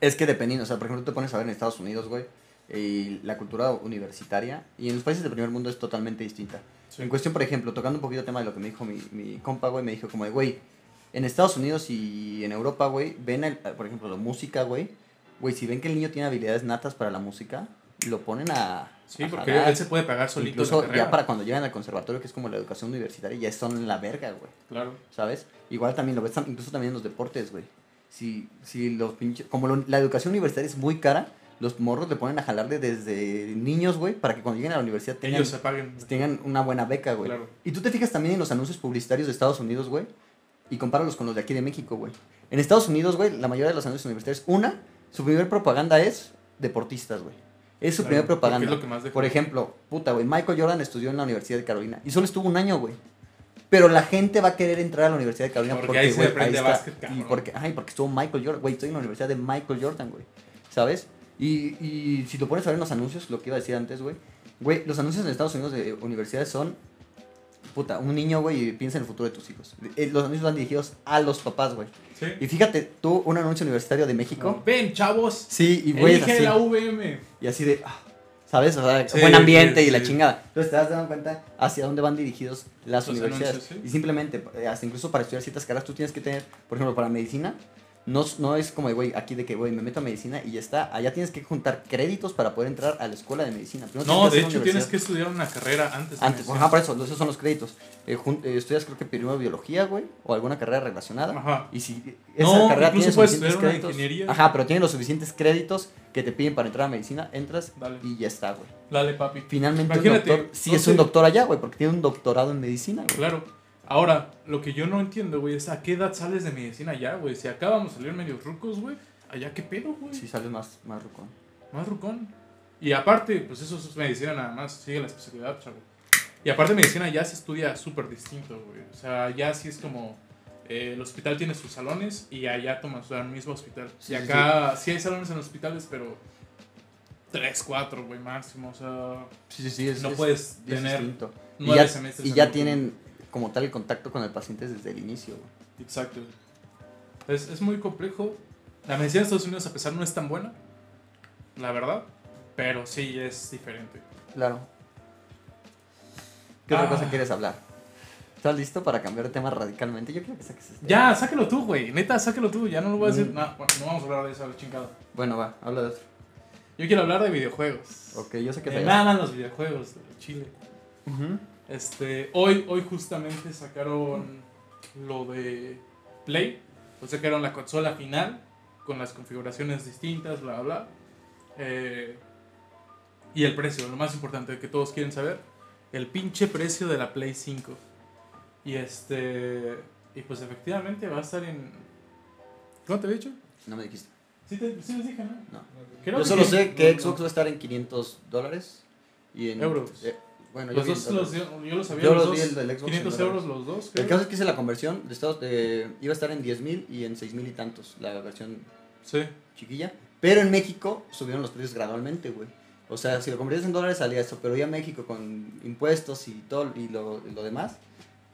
Es que dependiendo, o sea, por ejemplo, te pones a ver en Estados Unidos, güey, y la cultura universitaria, y en los países del primer mundo es totalmente distinta. Sí. En cuestión, por ejemplo, tocando un poquito el tema de lo que me dijo mi, mi compa, güey, me dijo como de, güey, en Estados Unidos y en Europa, güey, ven, el- por ejemplo, la música, güey, güey, si ven que el niño tiene habilidades natas para la música, lo ponen a... Sí, a porque jalar. él se puede pagar solito Incluso ya para cuando llegan al conservatorio, que es como la educación universitaria, ya son la verga, güey. Claro. ¿sabes? Igual también lo ves, incluso también en los deportes, güey. Si, si los pinches, como lo- la educación universitaria es muy cara, los morros le ponen a jalarle desde niños, güey, para que cuando lleguen a la universidad tengan, Ellos se paguen. tengan una buena beca, güey. Claro. Y tú te fijas también en los anuncios publicitarios de Estados Unidos, güey, y compáralos con los de aquí de México, güey. En Estados Unidos, güey, la mayoría de los anuncios universitarios, una, su primer propaganda es deportistas, güey. Es su Claro, primer propaganda. es lo que más. Por ejemplo, puta, güey, Michael Jordan estudió en la Universidad de Carolina y solo estuvo un año, güey. Pero la gente va a querer entrar a la Universidad de Carolina Porque porque, ahí se güey, aprende está. básquet, y porque, ay, porque estuvo Michael Jordan, güey, estoy en la Universidad de Michael Jordan, güey. ¿Sabes? Y, y si lo pones a ver en los anuncios, lo que iba a decir antes, güey, güey, los anuncios en Estados Unidos de universidades son puta, un niño, güey, piensa en el futuro de tus hijos. Eh, Los anuncios van dirigidos a los papás, güey. Sí. Y fíjate, tú, un anuncio universitario de México. Ven, chavos. Sí, y güey, Elige así. la VM. Y así de, ah, ¿sabes? O sea, Sí, buen ambiente sí, y la chingada. Entonces te das dando cuenta hacia dónde van dirigidos las Los universidades. anuncios. Y simplemente, eh, hasta incluso para estudiar ciertas carreras, tú tienes que tener, por ejemplo, para medicina, no, no es como, de, güey, aquí de que, güey, me meto a medicina y ya está. Allá tienes que juntar créditos para poder entrar a la escuela de medicina. Primero No, de hecho tienes que estudiar una carrera antes. de Antes, ajá, por eso, esos son los créditos. Eh, eh, estudias, creo que primero biología, güey, o alguna carrera relacionada. Ajá. Y si esa No, carrera tiene suficientes créditos. ingeniería. Ajá, pero tiene los suficientes créditos que te piden para entrar a medicina, entras Dale. y ya está, güey. Dale, papi. Finalmente un Imagínate, doctor sí no es sé. un doctor allá, güey, porque tiene un doctorado en medicina, güey. Claro. Ahora, lo que yo no entiendo, güey, es a qué edad sales de medicina allá, güey. Si acá vamos a salir medios rucos, güey. Allá, ¿qué pedo, güey? Sí sales más, más rucón. Más rucón. Y aparte, pues eso es medicina nada más, sigue la especialidad, chavo. Y aparte medicina ya se estudia súper distinto, güey. O sea, ya sí es como, eh, el hospital tiene sus salones y allá tomas el mismo hospital. Sí, y acá sí. hay salones en hospitales, pero tres, cuatro, güey, máximo. O sea, Sí, sí, sí. Es, no es- puedes es tener distinto. Y nueve ya, semestres. y ya tienen como tal el contacto con el paciente desde el inicio, güey. Exacto. Es, es muy complejo. La medicina de Estados Unidos, a pesar, no es tan buena, la verdad. Pero sí es diferente. Claro. ¿Qué otra Ah. cosa quieres hablar? ¿Estás listo para cambiar de tema radicalmente? Yo quiero que saques este. Ya, sáquelo tú, güey. Neta, sáquelo tú. Ya no lo voy a decir. Mm. No, bueno, no vamos a hablar de eso, la chingada. Bueno, va, habla de otro. Yo quiero hablar de videojuegos. Ok, yo sé que Me te maman los videojuegos de Chile. Ujú. Este, hoy, hoy justamente sacaron lo de Play. O sacaron la consola final con las configuraciones distintas, bla, bla, bla. Eh, y el precio, lo más importante que todos quieren saber. El pinche precio de la Play 5. Y este. Y pues efectivamente va a estar en. ¿Cómo te había dicho? No me dijiste. Sí, te, sí les dije, ¿no? No. Creo yo solo que- sé que Xbox va a estar en 500 dólares. Y en. Euros. eh, bueno, Los yo dos los, yo los sabía Yo los los vi dos. el del Xbox en 500 dólares. euros los dos, El creo. caso es que hice la conversión de Estados iba a estar en 10.000 y en 6.000 y tantos, la versión Sí. chiquilla. Pero en México subieron los precios gradualmente, güey. O sea, si lo convertías en dólares salía eso, pero ya México con impuestos y todo y lo, lo demás,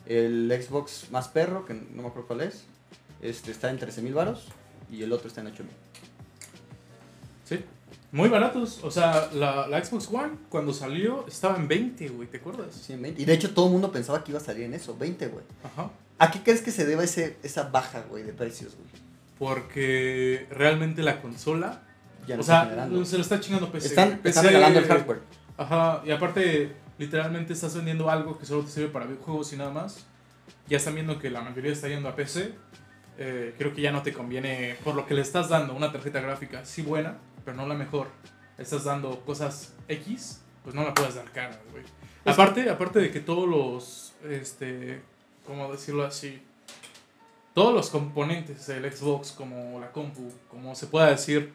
el Xbox más perro, que no me acuerdo cuál es, este está en 13.000 varos y el otro está en 8.000. Sí. Muy baratos. O sea, la, la Xbox One, cuando salió, estaba en 20, güey, ¿te acuerdas? Sí, en 20. Y de hecho todo el mundo pensaba que iba a salir en eso, 20, güey. Ajá. ¿A qué crees que se deba ese, esa baja, güey, de precios, güey? Porque realmente la consola. Ya no o está sea, generando. se lo está chingando PC. Están, güey. están PC regalando el hardware. Ajá, y aparte, literalmente estás vendiendo algo que solo te sirve para videojuegos y nada más. Ya están viendo que la mayoría está yendo a PC. Eh, creo que ya no te conviene, por lo que le estás dando, una tarjeta gráfica, sí buena, pero no la mejor. Estás dando cosas X, pues no la puedes dar cara, güey. Aparte, aparte de que todos los, este, ¿cómo decirlo así? Todos los componentes del Xbox, como la compu, como se pueda decir,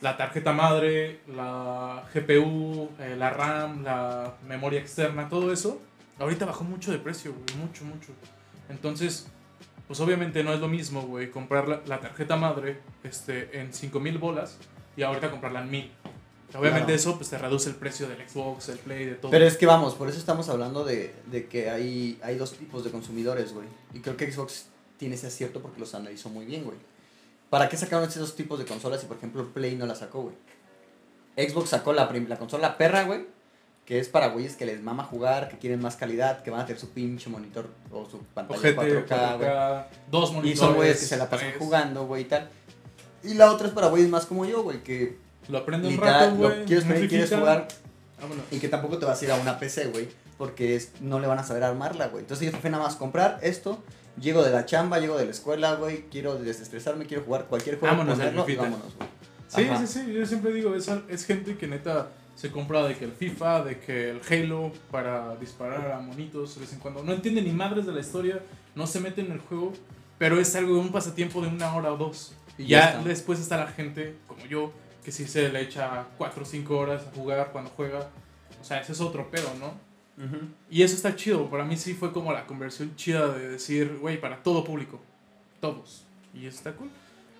la tarjeta madre, la GPU, eh, la RAM, la memoria externa, todo eso, ahorita bajó mucho de precio, güey, mucho, mucho. Entonces, pues obviamente no es lo mismo, güey, comprar la, la tarjeta madre este, en 5000 bolas y ahorita comprarla en 1000. Obviamente Claro. eso pues te reduce el precio del Xbox, el Play, de todo. Pero es que vamos, por eso estamos hablando de, de que hay, hay dos tipos de consumidores, güey. Y creo que Xbox tiene ese acierto porque los analizó muy bien, güey. ¿Para qué sacaron esos dos tipos de consolas y por ejemplo Play no la sacó, güey? Xbox sacó la, la consola perra, güey. Que es para güeyes que les mama jugar, que quieren más calidad, que van a tener su pinche monitor o su pantalla Ojete, 4K, güey. 4K, dos Y monitores. son güeyes que se la pasan tres. jugando, güey, y tal. Y la otra es para güeyes más como yo, güey, que Lo aprendo un rato, güey. quieres quieres jugar vámonos. y que tampoco te vas a ir a una PC, güey, porque es, no le van a saber armarla, güey. Entonces yo prefiero nada más comprar esto, llego de la chamba, llego de la escuela, güey, quiero desestresarme, quiero jugar cualquier juego, Vámonos ponerlo vámonos, güey. Sí, Ajá. sí, sí, yo siempre digo, es, es gente que neta se compra de que el FIFA, de que el Halo para disparar a monitos de vez en cuando. No entiende ni madres de la historia, no se mete en el juego, pero es algo, un pasatiempo de una hora o dos. Y ya después está la gente como yo, que sí se le echa 4 o 5 horas a jugar cuando juega. O sea, ese es otro pedo, ¿no? Y eso está chido. Para mí sí fue como la conversión chida de decir, güey, para todo público. Todos. Y eso está cool.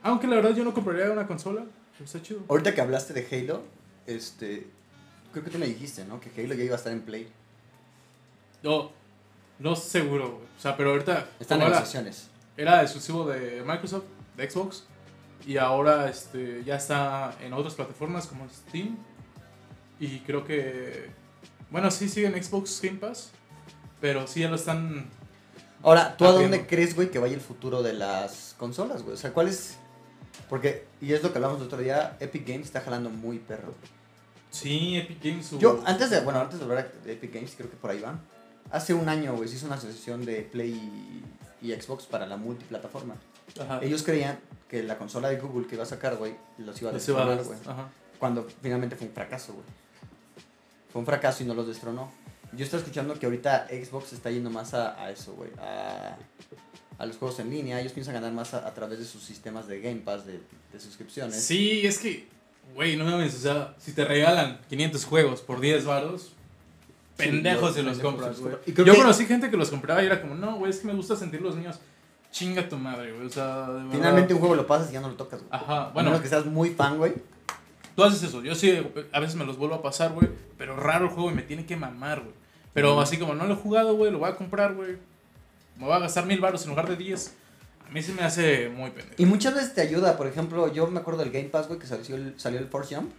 Aunque la verdad yo no compraría una consola, pero está chido. Ahorita que hablaste de Halo, este, creo que tú me dijiste, ¿no? Que Halo ya iba a estar en Play. No, no seguro, güey. O sea, pero ahorita Están en era, negociaciones. era exclusivo de Microsoft, de Xbox. Y ahora este, ya está en otras plataformas como Steam. Y creo que. Bueno, sí sigue en Xbox Game Pass. Pero sí ya lo están. Ahora, ¿tú a dónde crees, güey, que vaya el futuro de las consolas, güey? O sea, ¿cuál es...? Porque, y es lo que hablamos el otro día, Epic Games está jalando muy perro. Sí, Epic Games. su- Yo, antes de, bueno, antes de hablar de Epic Games, creo que por ahí van. Hace un año, güey, se hizo una asociación de Play y, y Xbox para la multiplataforma. Ajá. Ellos creían que la consola de Google que iba a sacar, güey, los iba a Los destronar, güey. Cuando finalmente fue un fracaso, güey. Fue un fracaso y no los destronó. Yo estoy escuchando que ahorita Xbox está yendo más a, a eso, güey. A, a los juegos en línea. Ellos piensan ganar más a, a través de sus sistemas de Game Pass, de, de suscripciones. Sí, es que, güey, no mames, o sea, si te regalan 500 juegos por 10 varos, pendejos los si los pendejos compras, güey. Yo que- conocí gente que los compraba y era como, no, güey, es que me gusta sentir los míos. Chinga tu madre, güey, o sea, de verdad. Finalmente un juego lo pasas y ya no lo tocas, güey. Ajá, A bueno, menos que seas muy fan, güey. tú haces eso. Yo sí, a veces me los vuelvo a pasar, güey, pero raro el juego y me tiene que mamar, güey. Pero Ujú. así como no lo he jugado, güey, lo voy a comprar, güey. Me voy a gastar mil baros en lugar de 10. A mí se me hace muy pendejo. Y muchas veces te ayuda. Por ejemplo, yo me acuerdo del Game Pass, güey, que salió el, salió el Force Jump.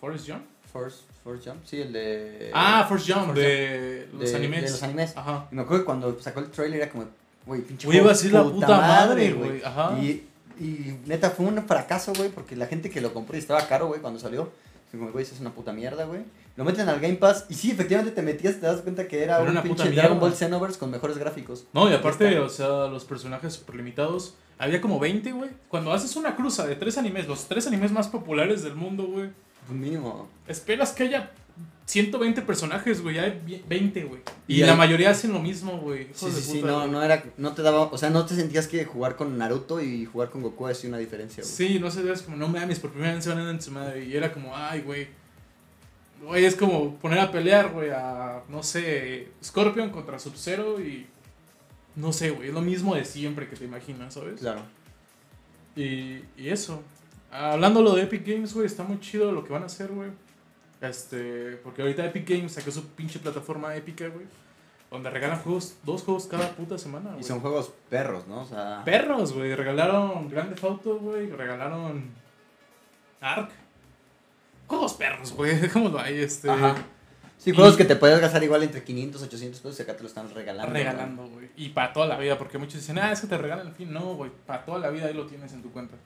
Forrest Jump. Force, Force Jump, sí, el de... Ah, Forrest Jump, Force de los de- animes. De los animes. Ajá. Y me acuerdo que cuando sacó el trailer era como, güey, pinche Güey, iba a ser la puta madre, güey. Ajá. Y, y neta fue un fracaso, güey, porque la gente que lo compró y estaba caro, güey, cuando salió. Como, güey, eso es una puta mierda, güey. Lo meten al Game Pass y sí, efectivamente te metías, te das cuenta que era Era un una pinche Dragon. Ball Xenoverse con mejores gráficos. No, y aparte, o sea, los personajes super limitados. Había como 20, güey. Cuando haces una cruza de tres animes, los tres animes más populares del mundo, güey. Un mínimo. Esperas que haya 120 personajes, güey. Hay vi- 20, güey. Y, Y la hay- mayoría hacen lo mismo, güey. Sí, sí, sí, no, no era, no te daba, o sea, no te sentías que jugar con Naruto y jugar con Goku hacía una diferencia, güey. Sí, no sé, es como, no mames, por primera vez se van a en su madre. Y era como, ay, güey. Güey, es como poner a pelear, güey, a, no sé, Scorpion contra Sub-Zero y. No sé, güey, es lo mismo de siempre que te imaginas, ¿sabes? Claro. Y, y eso. Hablando lo de Epic Games, güey, está muy chido lo que van a hacer, güey. Este, porque ahorita Epic Games sacó su pinche plataforma épica, güey. Donde regalan juegos, dos juegos cada puta semana, Y son juegos perros, ¿no? O sea, Perros, güey. Regalaron Grand Theft Auto, güey. Regalaron Ark. Juegos perros, güey. Dejémoslo ahí, este. Ajá. Sí, Y- juegos que te puedes gastar igual entre 500, 800 pesos y acá te lo están regalando. Regalando, güey. Y para toda la vida, porque muchos dicen, ah, es que te regalan al fin. No, güey. Para toda la vida ahí lo tienes en tu cuenta.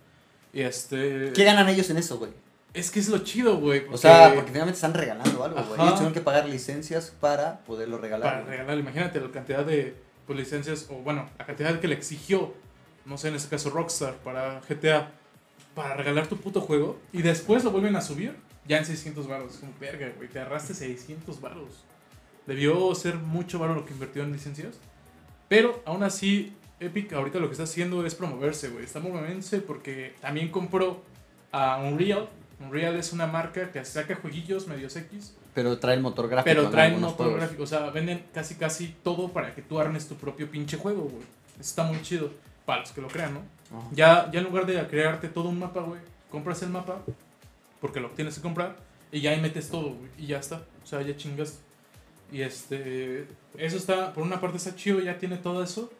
Y este. ¿Qué ganan ellos en eso, güey? Es que es lo chido, güey. O sea, porque finalmente están regalando algo, güey. Ellos tuvieron que pagar licencias para poderlo regalar. Para güey. regalar, imagínate la cantidad de pues, licencias, o bueno, la cantidad que le exigió, no sé, en este caso Rockstar, para GTA, para regalar tu puto juego, y después lo vuelven a subir, ya en 600 baros. Como, verga, güey, te agarraste 600 baros. Debió ser mucho baro lo que invirtió en licencias, pero aún así, Epic ahorita lo que está haciendo es promoverse, güey. Está moviéndose porque también compró a Unreal. Unreal es una marca que saca jueguillos medios X, Pero trae el motor gráfico. pero traen algunos motor juegos. gráfico, o sea, venden casi casi todo para que tú armes tu propio pinche juego, güey. Está muy chido, para los que lo crean, ¿no? Ya, ya en lugar de crearte todo un mapa, güey, compras el mapa, porque lo tienes que comprar, y ya ahí metes todo, güey, y ya está. O sea, ya chingas. Y este, eso está, por una parte está chido, ya tiene todo eso.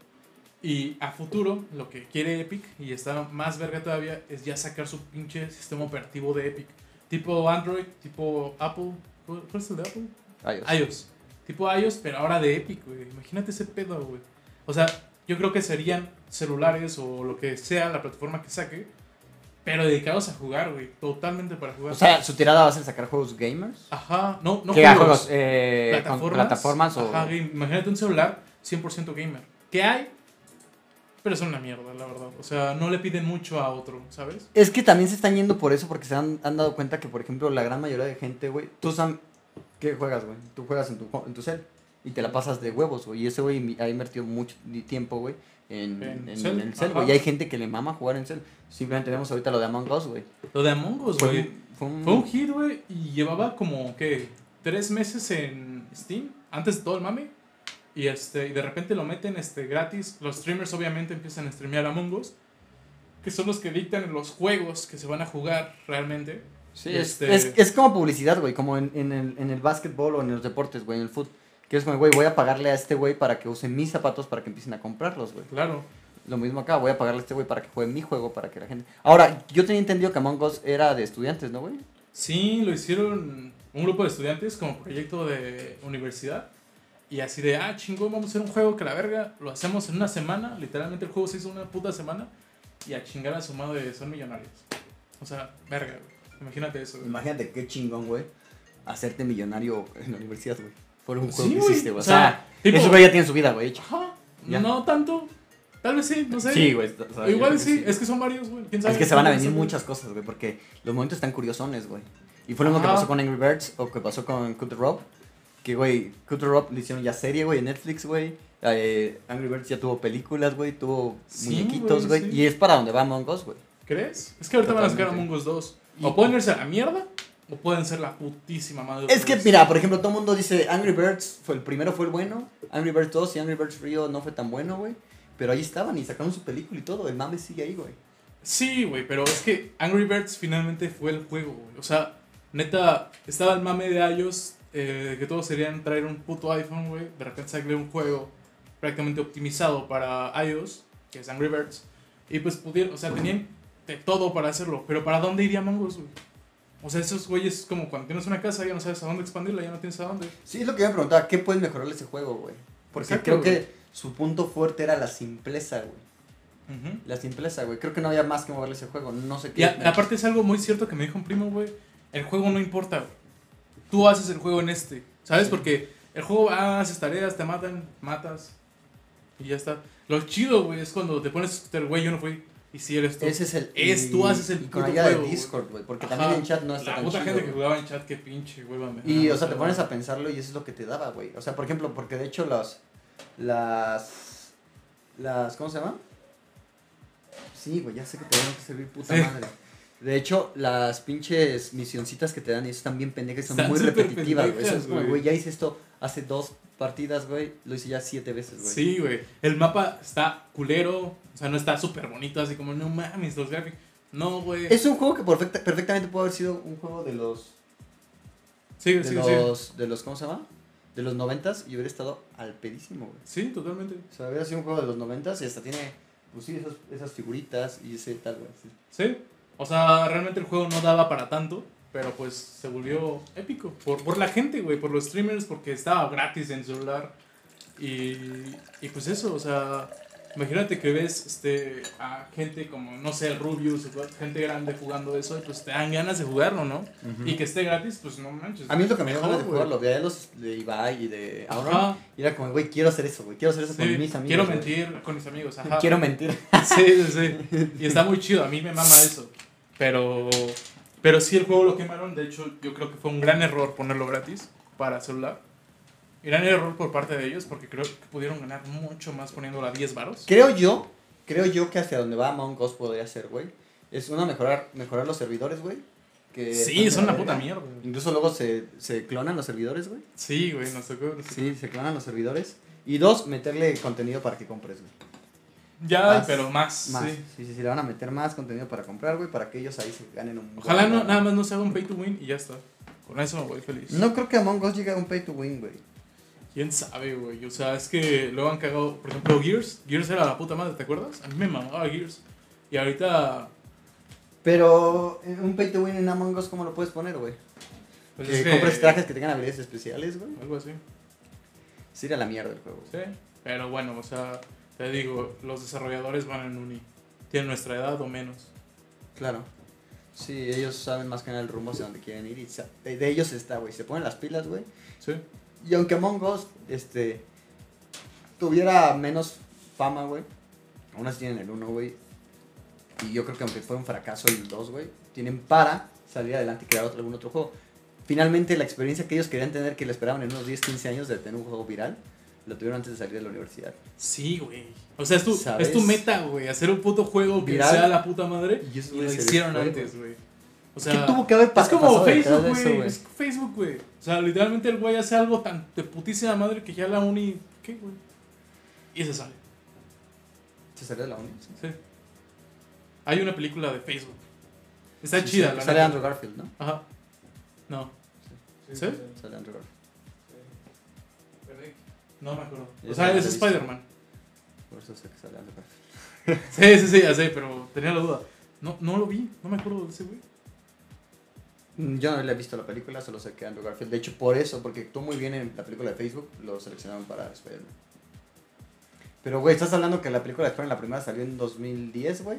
Y a futuro, lo que quiere Epic, y está más verga todavía, es ya sacar su pinche sistema operativo de Epic. Tipo Android, tipo Apple. ¿Cuál es el de Apple? iOS. iOS. Tipo iOS, pero ahora de Epic, güey. Imagínate ese pedo, güey. O sea, yo creo que serían celulares o lo que sea la plataforma que saque, pero dedicados a jugar, güey. Totalmente para jugar. O sea, su tirada va a ser sacar juegos gamers. Ajá, no, no ¿Qué juegos. juegos? Eh, plataformas. plataformas o. Ajá. Imagínate un celular 100% gamer. ¿Qué hay? Pero son una mierda, la verdad. O sea, no le piden mucho a otro, ¿sabes? Es que también se están yendo por eso, porque se han, han dado cuenta que, por ejemplo, la gran mayoría de gente, güey, tú Sam, ¿qué juegas, güey? Tú juegas en tu, en tu cel y te la pasas de huevos, güey. Y ese güey ha invertido mucho tiempo, güey, en, En en, cel, el cel, güey. Y hay gente que le mama jugar en cel. Simplemente tenemos ahorita lo de Among Us, güey. Lo de Among Us, güey. un- fue un- Fue un hit, güey, y llevaba como, ¿qué? Tres meses en Steam, antes de todo el mame. Y, este, y de repente lo meten este, gratis. Los streamers obviamente empiezan a streamear Among Us, que son los que dictan los juegos que se van a jugar realmente. Sí, es, Este- es, es como publicidad, güey, como en, en, el, en el básquetbol o en los deportes, güey, en el fútbol. Que es como, güey, voy a pagarle a este güey para que use mis zapatos para que empiecen a comprarlos, güey. Claro. Lo mismo acá, voy a pagarle a este güey para que juegue mi juego, para que la gente... Ahora, yo tenía entendido que Among Us era de estudiantes, ¿no, güey? Sí, lo hicieron un grupo de estudiantes como proyecto de universidad. Y así de, ah, chingón, vamos a hacer un juego que la verga lo hacemos en una semana. Literalmente el juego se hizo una puta semana. Y a chingar a su madre son millonarios. O sea, verga, güey. Imagínate eso, güey. Imagínate qué chingón, güey, hacerte millonario en la universidad, güey. Por un Sí, juego que güey, hiciste, güey. o sea, tipo- esos güey ya tienen su vida, güey. Ajá. Ya. No tanto. Tal vez sí, no sé. Sí, güey. o sea, Igual que sí, es que son varios, güey. ¿Quién sabe? Es que se van a ¿Quién venir muchas cosas, güey, porque los momentos están curiosones, güey. Y fue lo mismo que pasó con Angry Birds o que pasó con Cut the Rope. Que, güey, Cut the Rope le hicieron ya serie, güey, en Netflix, güey. Eh, Angry Birds ya tuvo películas, güey, tuvo Sí, muñequitos, güey, sí. Y es para donde va Among Us, güey. ¿Crees? Es que ahorita van a sacar. Among Us 2. Y- O pueden irse a la mierda, o pueden ser la putísima madre. Es que, mira, por ejemplo, todo el mundo dice Angry Birds fue el primero fue el bueno, Angry Birds 2 y Angry Birds Rio no fue tan bueno, güey. Pero ahí estaban y sacaron su película y todo, el mame sigue ahí, güey. Sí, güey, pero es que Angry Birds finalmente fue el juego, güey. O sea, neta, estaba el mame de iOS, eh, que todos serían traer un puto iPhone, güey. De repente salió un juego prácticamente optimizado para iOS, que es Angry Birds. Y pues pudieron, o sea, tenían de todo para hacerlo. Pero ¿para dónde iría Among Us, güey? O sea, esos güeyes es como cuando tienes una casa, ya no sabes a dónde expandirla, ya no tienes a dónde. Sí, es lo que yo me preguntaba, ¿qué puedes mejorarle ese juego, güey? Porque Exacto, creo güey. que su punto fuerte era la simpleza, güey. La simpleza, güey. Creo que no había más que moverle ese juego. No sé qué. Y a- aparte es algo muy cierto que me dijo un primo, güey. El juego no importa, güey. Tú haces el juego en este. ¿Sabes? Sí. Porque el juego, ah, haces tareas, te matan, matas. Y ya está. Lo chido, güey, es cuando te pones güey, yo no fui. Y si eres tú. Ese es el. Es, tú haces el y con juego, de. Discord, güey. Porque Ajá. también en chat no está La tan puta chido, gente que jugaba en chat, qué pinche, güey. Y, o sea, te pones a pensarlo y eso es lo que te daba, güey. O sea, por ejemplo, porque de hecho las. Las. Las. ¿Cómo se llama? Sí, güey, ya sé que te van a servir puta Sí. madre. De hecho, las pinches misioncitas que te dan y eso están bien pendejas son Están muy repetitivas, güey. Eso es güey. güey, ya hice esto hace dos partidas, güey. Lo hice ya siete veces, güey. Sí, güey. El mapa está culero. O sea, no está súper bonito, así como, no mames, los gráficos. No, güey. Es un juego que perfecta- perfectamente puede haber sido un juego de los. Sí, De sí, sí. los. De los ¿Cómo se llama? De los noventas y hubiera estado al pedísimo, güey. Sí, totalmente. O sea, hubiera sido un juego de los noventas y hasta tiene, pues sí, esos- esas figuritas y ese tal, güey. sí. Sí. O sea, realmente el juego no daba para tanto, pero pues se volvió épico. Por, por la gente, güey, por los streamers, porque estaba gratis en celular. Y, y pues eso, o sea, imagínate que ves este, a gente como, no sé, el Rubius, gente grande jugando eso, y pues te dan ganas de jugarlo, ¿no? Y que esté gratis, pues no manches. A mí es lo que me dio ganas de güey. jugarlo. Veía los de Ibai y de Auron. Ajá. Y era como, güey, quiero hacer eso, güey. Quiero hacer eso Sí, con mis amigos. quiero güey. mentir con mis amigos, ajá. Quiero mentir. Sí, sí, sí. Y está muy chido, a mí me mama eso. Pero, pero sí, el juego lo quemaron. De hecho, yo creo que fue un gran error ponerlo gratis para celular. Gran error por parte de ellos porque creo que pudieron ganar mucho más poniéndolo a 10 varos. Creo yo, creo yo que hacia donde va Among Us podría ser, güey. Es una mejorar, mejorar los servidores, güey. que Sí, son una puta mierda. Incluso luego se, se clonan los servidores, güey. Sí, güey, nos tocó. Sí, se clonan los servidores. Y dos, meterle contenido para que compres, güey. Ya, Más, pero más. Más. sí. Sí. sí, sí, le van a meter más contenido para comprar, güey, para que ellos ahí se ganen un... Ojalá no, nada más no se haga un pay to win y ya está. Con eso me voy feliz. No creo que Among Us llegue a un pay to win, güey. ¿Quién sabe, güey? O sea, es que luego han cagado. Por ejemplo, Gears. Gears era la puta madre, ¿te acuerdas? A mí me mamaba Gears. Y ahorita. Pero eh, un pay to win en Among Us, ¿cómo lo puedes poner, güey? Pues que es que- compres trajes que tengan habilidades especiales, güey. Algo así. Sería la mierda el juego. Sí. Pero bueno, o sea, te digo, los desarrolladores van en uni. Tienen nuestra edad o menos. Claro. Sí, ellos saben más que nada el rumbo hacia donde quieren ir. Y sa- de, de ellos está, güey. Se ponen las pilas, güey. Sí. Y aunque Among Us, este, tuviera menos fama, güey. Aún así tienen el 1, güey. Y yo creo que aunque fue un fracaso el 2, güey, tienen para salir adelante y crear otro, algún otro juego. Finalmente, la experiencia que ellos querían tener, que le esperaban en unos 10, 15 años de tener un juego viral, lo tuvieron antes de salir de la universidad. Sí, güey. O sea, es tu, ¿Sabes? es tu meta, güey. Hacer un puto juego que Viral. sea la puta madre. Y eso, Y lo hicieron antes, güey. O sea, ¿Qué tuvo que haber pa- es como pasado Facebook, güey. Es Facebook, güey. O sea, literalmente el güey hace algo tan de putísima madre que ya la uni. ¿Qué, güey? Y se sale. ¿Se salió de la uni? Sí. Hay una película de Facebook. Está Sí, chida, sí, la Sale. Andrew Garfield, ¿no? Ajá. No. ¿Sí? Sale Andrew Garfield. No me acuerdo. O sea, es. Spider-Man. Por eso sé que sale Andrew Garfield. Sí, sí, sí, ya sé, pero tenía la duda. No, no lo vi, no me acuerdo de ese güey. Mm, Yo no le he visto la película, solo sé que Andrew Garfield. De hecho, por eso, porque actuó muy bien en la película de Facebook, lo seleccionaron para Spider-Man. Pero, güey, estás hablando que la película de Spider-Man, la primera salió en 2010, güey.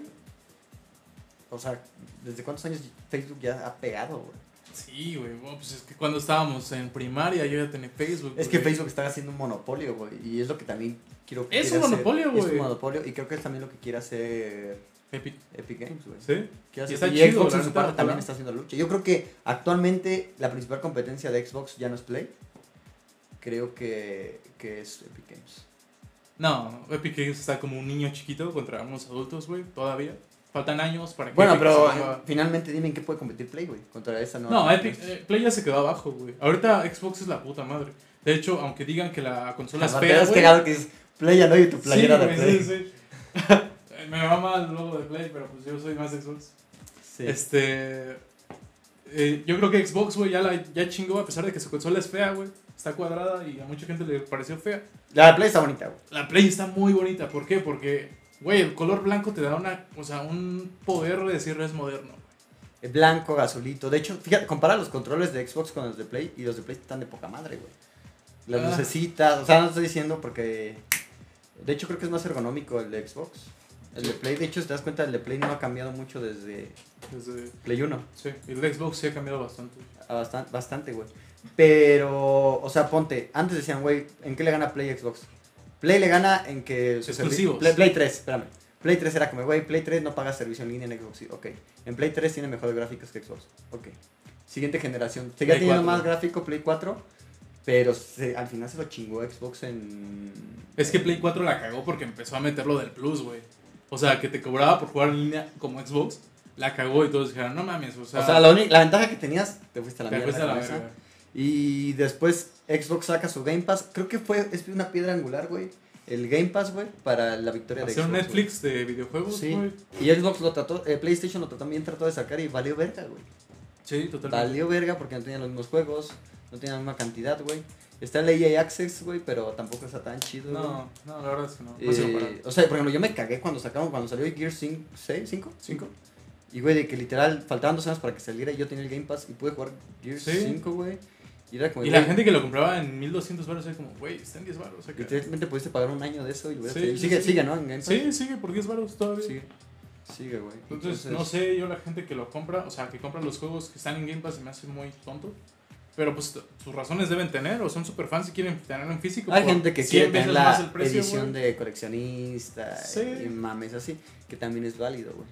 O sea, ¿desde cuántos años Facebook ya ha pegado, güey? Sí, güey, pues es que cuando estábamos en primaria yo ya tenía Facebook. Es que güey. Facebook está haciendo un monopolio, güey. Y es lo que también quiero que Es un hacer. monopolio, Es güey. un monopolio y creo que es también lo que quiere hacer Epic. Epic Games, güey. ¿Sí? Quiere Y hacer- está y chido, Xbox en su parte también está haciendo lucha. Yo creo que actualmente la principal competencia de Xbox ya no es Play. Creo que, que es Epic Games. No, Epic Games está como un niño chiquito contra unos adultos, güey, todavía. Faltan años para que Bueno, Epic pero eh, finalmente dime en qué puede competir Play, güey. Contra esa nueva. No, Epic, eh, Play ya se quedó abajo, güey. Ahorita Xbox es la puta madre. De hecho, aunque digan que la consola es fea, es cagado que dices Play ya no y tu playera sí, de Play. sí, sí. Me mama el logo de Play, pero pues yo soy más Xbox. Sí. Este. eh, yo creo que Xbox, güey, ya, la, ya chingó, a pesar de que su consola es fea, güey. Está cuadrada y a mucha gente le pareció fea. La Play está bonita, güey. La Play está muy bonita. ¿Por qué? Porque, güey, el color blanco te da una, o sea, un poder de decir es moderno. El Blanco, azulito. De hecho, fíjate, compara los controles de Xbox con los de Play y los de Play están de poca madre, güey. Las Ah. lucecitas, o sea, no estoy diciendo porque. De hecho, creo que es más ergonómico el de Xbox. El de Play, de hecho, si te das cuenta, el de Play no ha cambiado mucho desde Desde, Play 1. sí, el de Xbox sí ha cambiado bastante. Bastante, bastante, güey. Pero, o sea, ponte, antes decían, güey, ¿en qué le gana Play Xbox? Play le gana en que... su Exclusivos. servi- Play, Play 3, espérame. Play 3 era como, güey, Play 3 no paga servicio en línea en Xbox. sí, Ok. En Play 3 tiene mejores gráficos que Xbox. Ok. Siguiente generación. Seguía Play teniendo 4. más gráfico Play 4, pero se- al final se lo chingó Xbox en... Es que Play 4 la cagó porque empezó a meter lo del Plus, güey. O sea, que te cobraba por jugar en línea como Xbox. La cagó y todos dijeron, no mames, o sea, O sea, la, la ventaja que tenías, te fuiste a la te mierda. fuiste a la verga. Y después Xbox saca su Game Pass. Creo que fue es una piedra angular, güey. El Game Pass, güey, para la victoria de Hacer un Xbox. Netflix de videojuegos, Sí. güey. Y Xbox lo trató, eh, PlayStation lo trató- también trató de sacar y valió verga, güey. Sí, totalmente. Valió verga porque no tenían los mismos juegos, no tenían la misma cantidad, güey. Está el EA Access, güey, pero tampoco está tan chido. güey. No, no, la verdad es que no. Eh, No o sea, por ejemplo, yo me cagué cuando sacaron, cuando salió Gear 5, 6, 5, 5. Y, güey, de que literal faltaban dos semanas para que saliera y yo tenía el Game Pass y pude jugar Gears Sí. 5, güey. Y era como, Y la gente que lo compraba en 1200 baros era como, güey, está en 10 baros. acá". Literalmente pudiste pagar un año de eso y Sí, sí, sigue, sí. sigue, ¿no? En. Sí, sigue por 10 baros todavía. Sigue. Sigue, güey. Entonces, no sé, yo la gente que lo compra, o sea, que compra los juegos que están en Game Pass se me hace muy tonto. Pero pues sus razones deben tener, o son super fans y quieren tenerlo en físico. Hay gente que 100 quiere tener la precio, edición güey. de coleccionista Sí. y mames así, que también es válido, güey.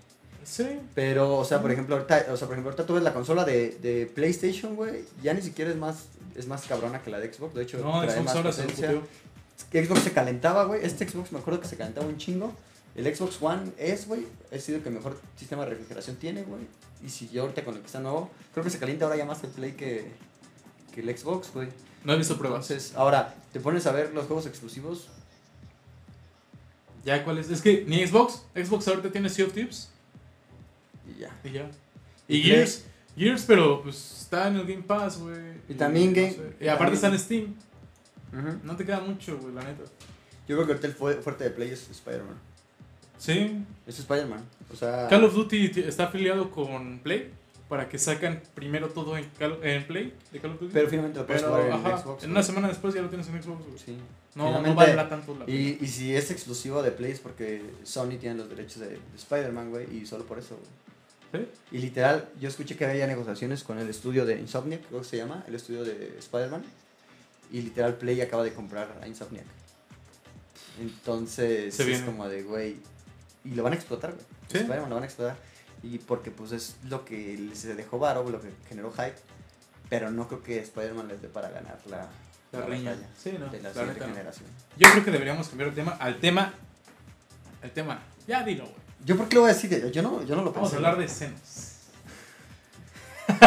Sí. Pero, o sea, por ejemplo, ahorita, o sea, por ejemplo, ahorita tú ves la consola de, de PlayStation, güey, ya ni siquiera es más, es más cabrona que la de Xbox, de hecho, No, trae Xbox más ahora se potencia. Que Xbox se calentaba, güey, este Xbox me acuerdo que se calentaba un chingo. El Xbox One S, güey, ha sido el que mejor sistema de refrigeración tiene, güey. Y si yo ahorita con el que está nuevo, creo que se calienta ahora ya más el Play que, que el Xbox, güey. No he visto pruebas. Entonces, ahora, te pones a ver los juegos exclusivos. ¿Ya cuál es? Es que ni Xbox. Xbox ahorita tiene Sea of Thieves. Y ya. Y ya. Y Y Gears. Gears, pero pues está en el Game Pass, güey. Y también no Game- sé. y aparte está en Steam. No te queda mucho, güey, la neta. Yo creo que ahorita el fu- fuerte de Play es Spider-Man. Sí. Es Spider-Man. O sea. Call of Duty está afiliado con Play para que sacan primero todo en, Call- en Play de Call of Duty. Pero finalmente lo puedes Pero, jugar en ajá, Xbox. en una semana después ya lo tienes en Xbox, güey. Sí. No, no valdrá tanto la pena. Y, y si es exclusivo de Play es porque Sony tiene los derechos de, de Spider-Man, güey, y solo por eso, güey. ¿Sí? Y literal, yo escuché que había negociaciones con el estudio de Insomniac, creo que se llama, el estudio de Spider-Man. Y literal, Play acaba de comprar a Insomniac. Entonces, Se es como de, güey. Y lo van a explotar, güey. Sí. Spider-Man lo van a explotar. Y porque, pues, es lo que se dejó varo, lo que generó hype. Pero no creo que Spider-Man les dé para ganar la, La la Sí, no. de la la siguiente no. generación. Yo creo que deberíamos cambiar el tema al tema. El tema. Ya dilo, güey. ¿Yo por qué lo voy a decir? Yo no, yo no lo pensé. Vamos a hablar de senos.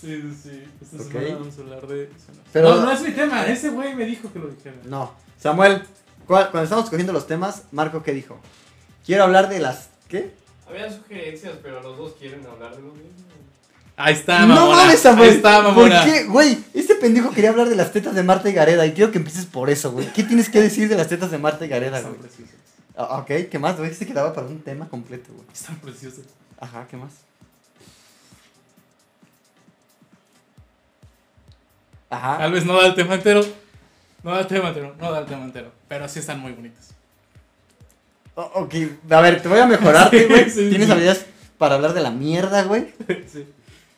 sí, sí, sí. Esta Ok. semana vamos a hablar de senos. Pero- no, no es mi tema. Ese güey me dijo que lo dijera. No. Samuel, ¿cuál- cuando estamos escogiendo los temas, Marco, ¿qué dijo? Quiero hablar de las... ¿Qué? Había sugerencias, pero los dos quieren hablar de lo mismo. Ahí está, no mamona. mames, Samuel. Ahí está, ¿Por mamona. qué? Güey, este pendejo quería hablar de las tetas de Marta y Gareda y quiero que empieces por eso, güey. ¿Qué tienes que decir de las tetas de Marta y Gareda, güey? Ah, ok, ¿qué más? Güey, se quedaba para un tema completo, güey. Están preciosas. Ajá, ¿qué más? Ajá. Tal vez no da el tema entero. No da el tema entero. No da el tema entero. Pero sí están muy bonitas. O- ok, a ver, te voy a mejorarte, Sí, güey. sí, Tienes sí. habilidades para hablar de la mierda, güey. sí.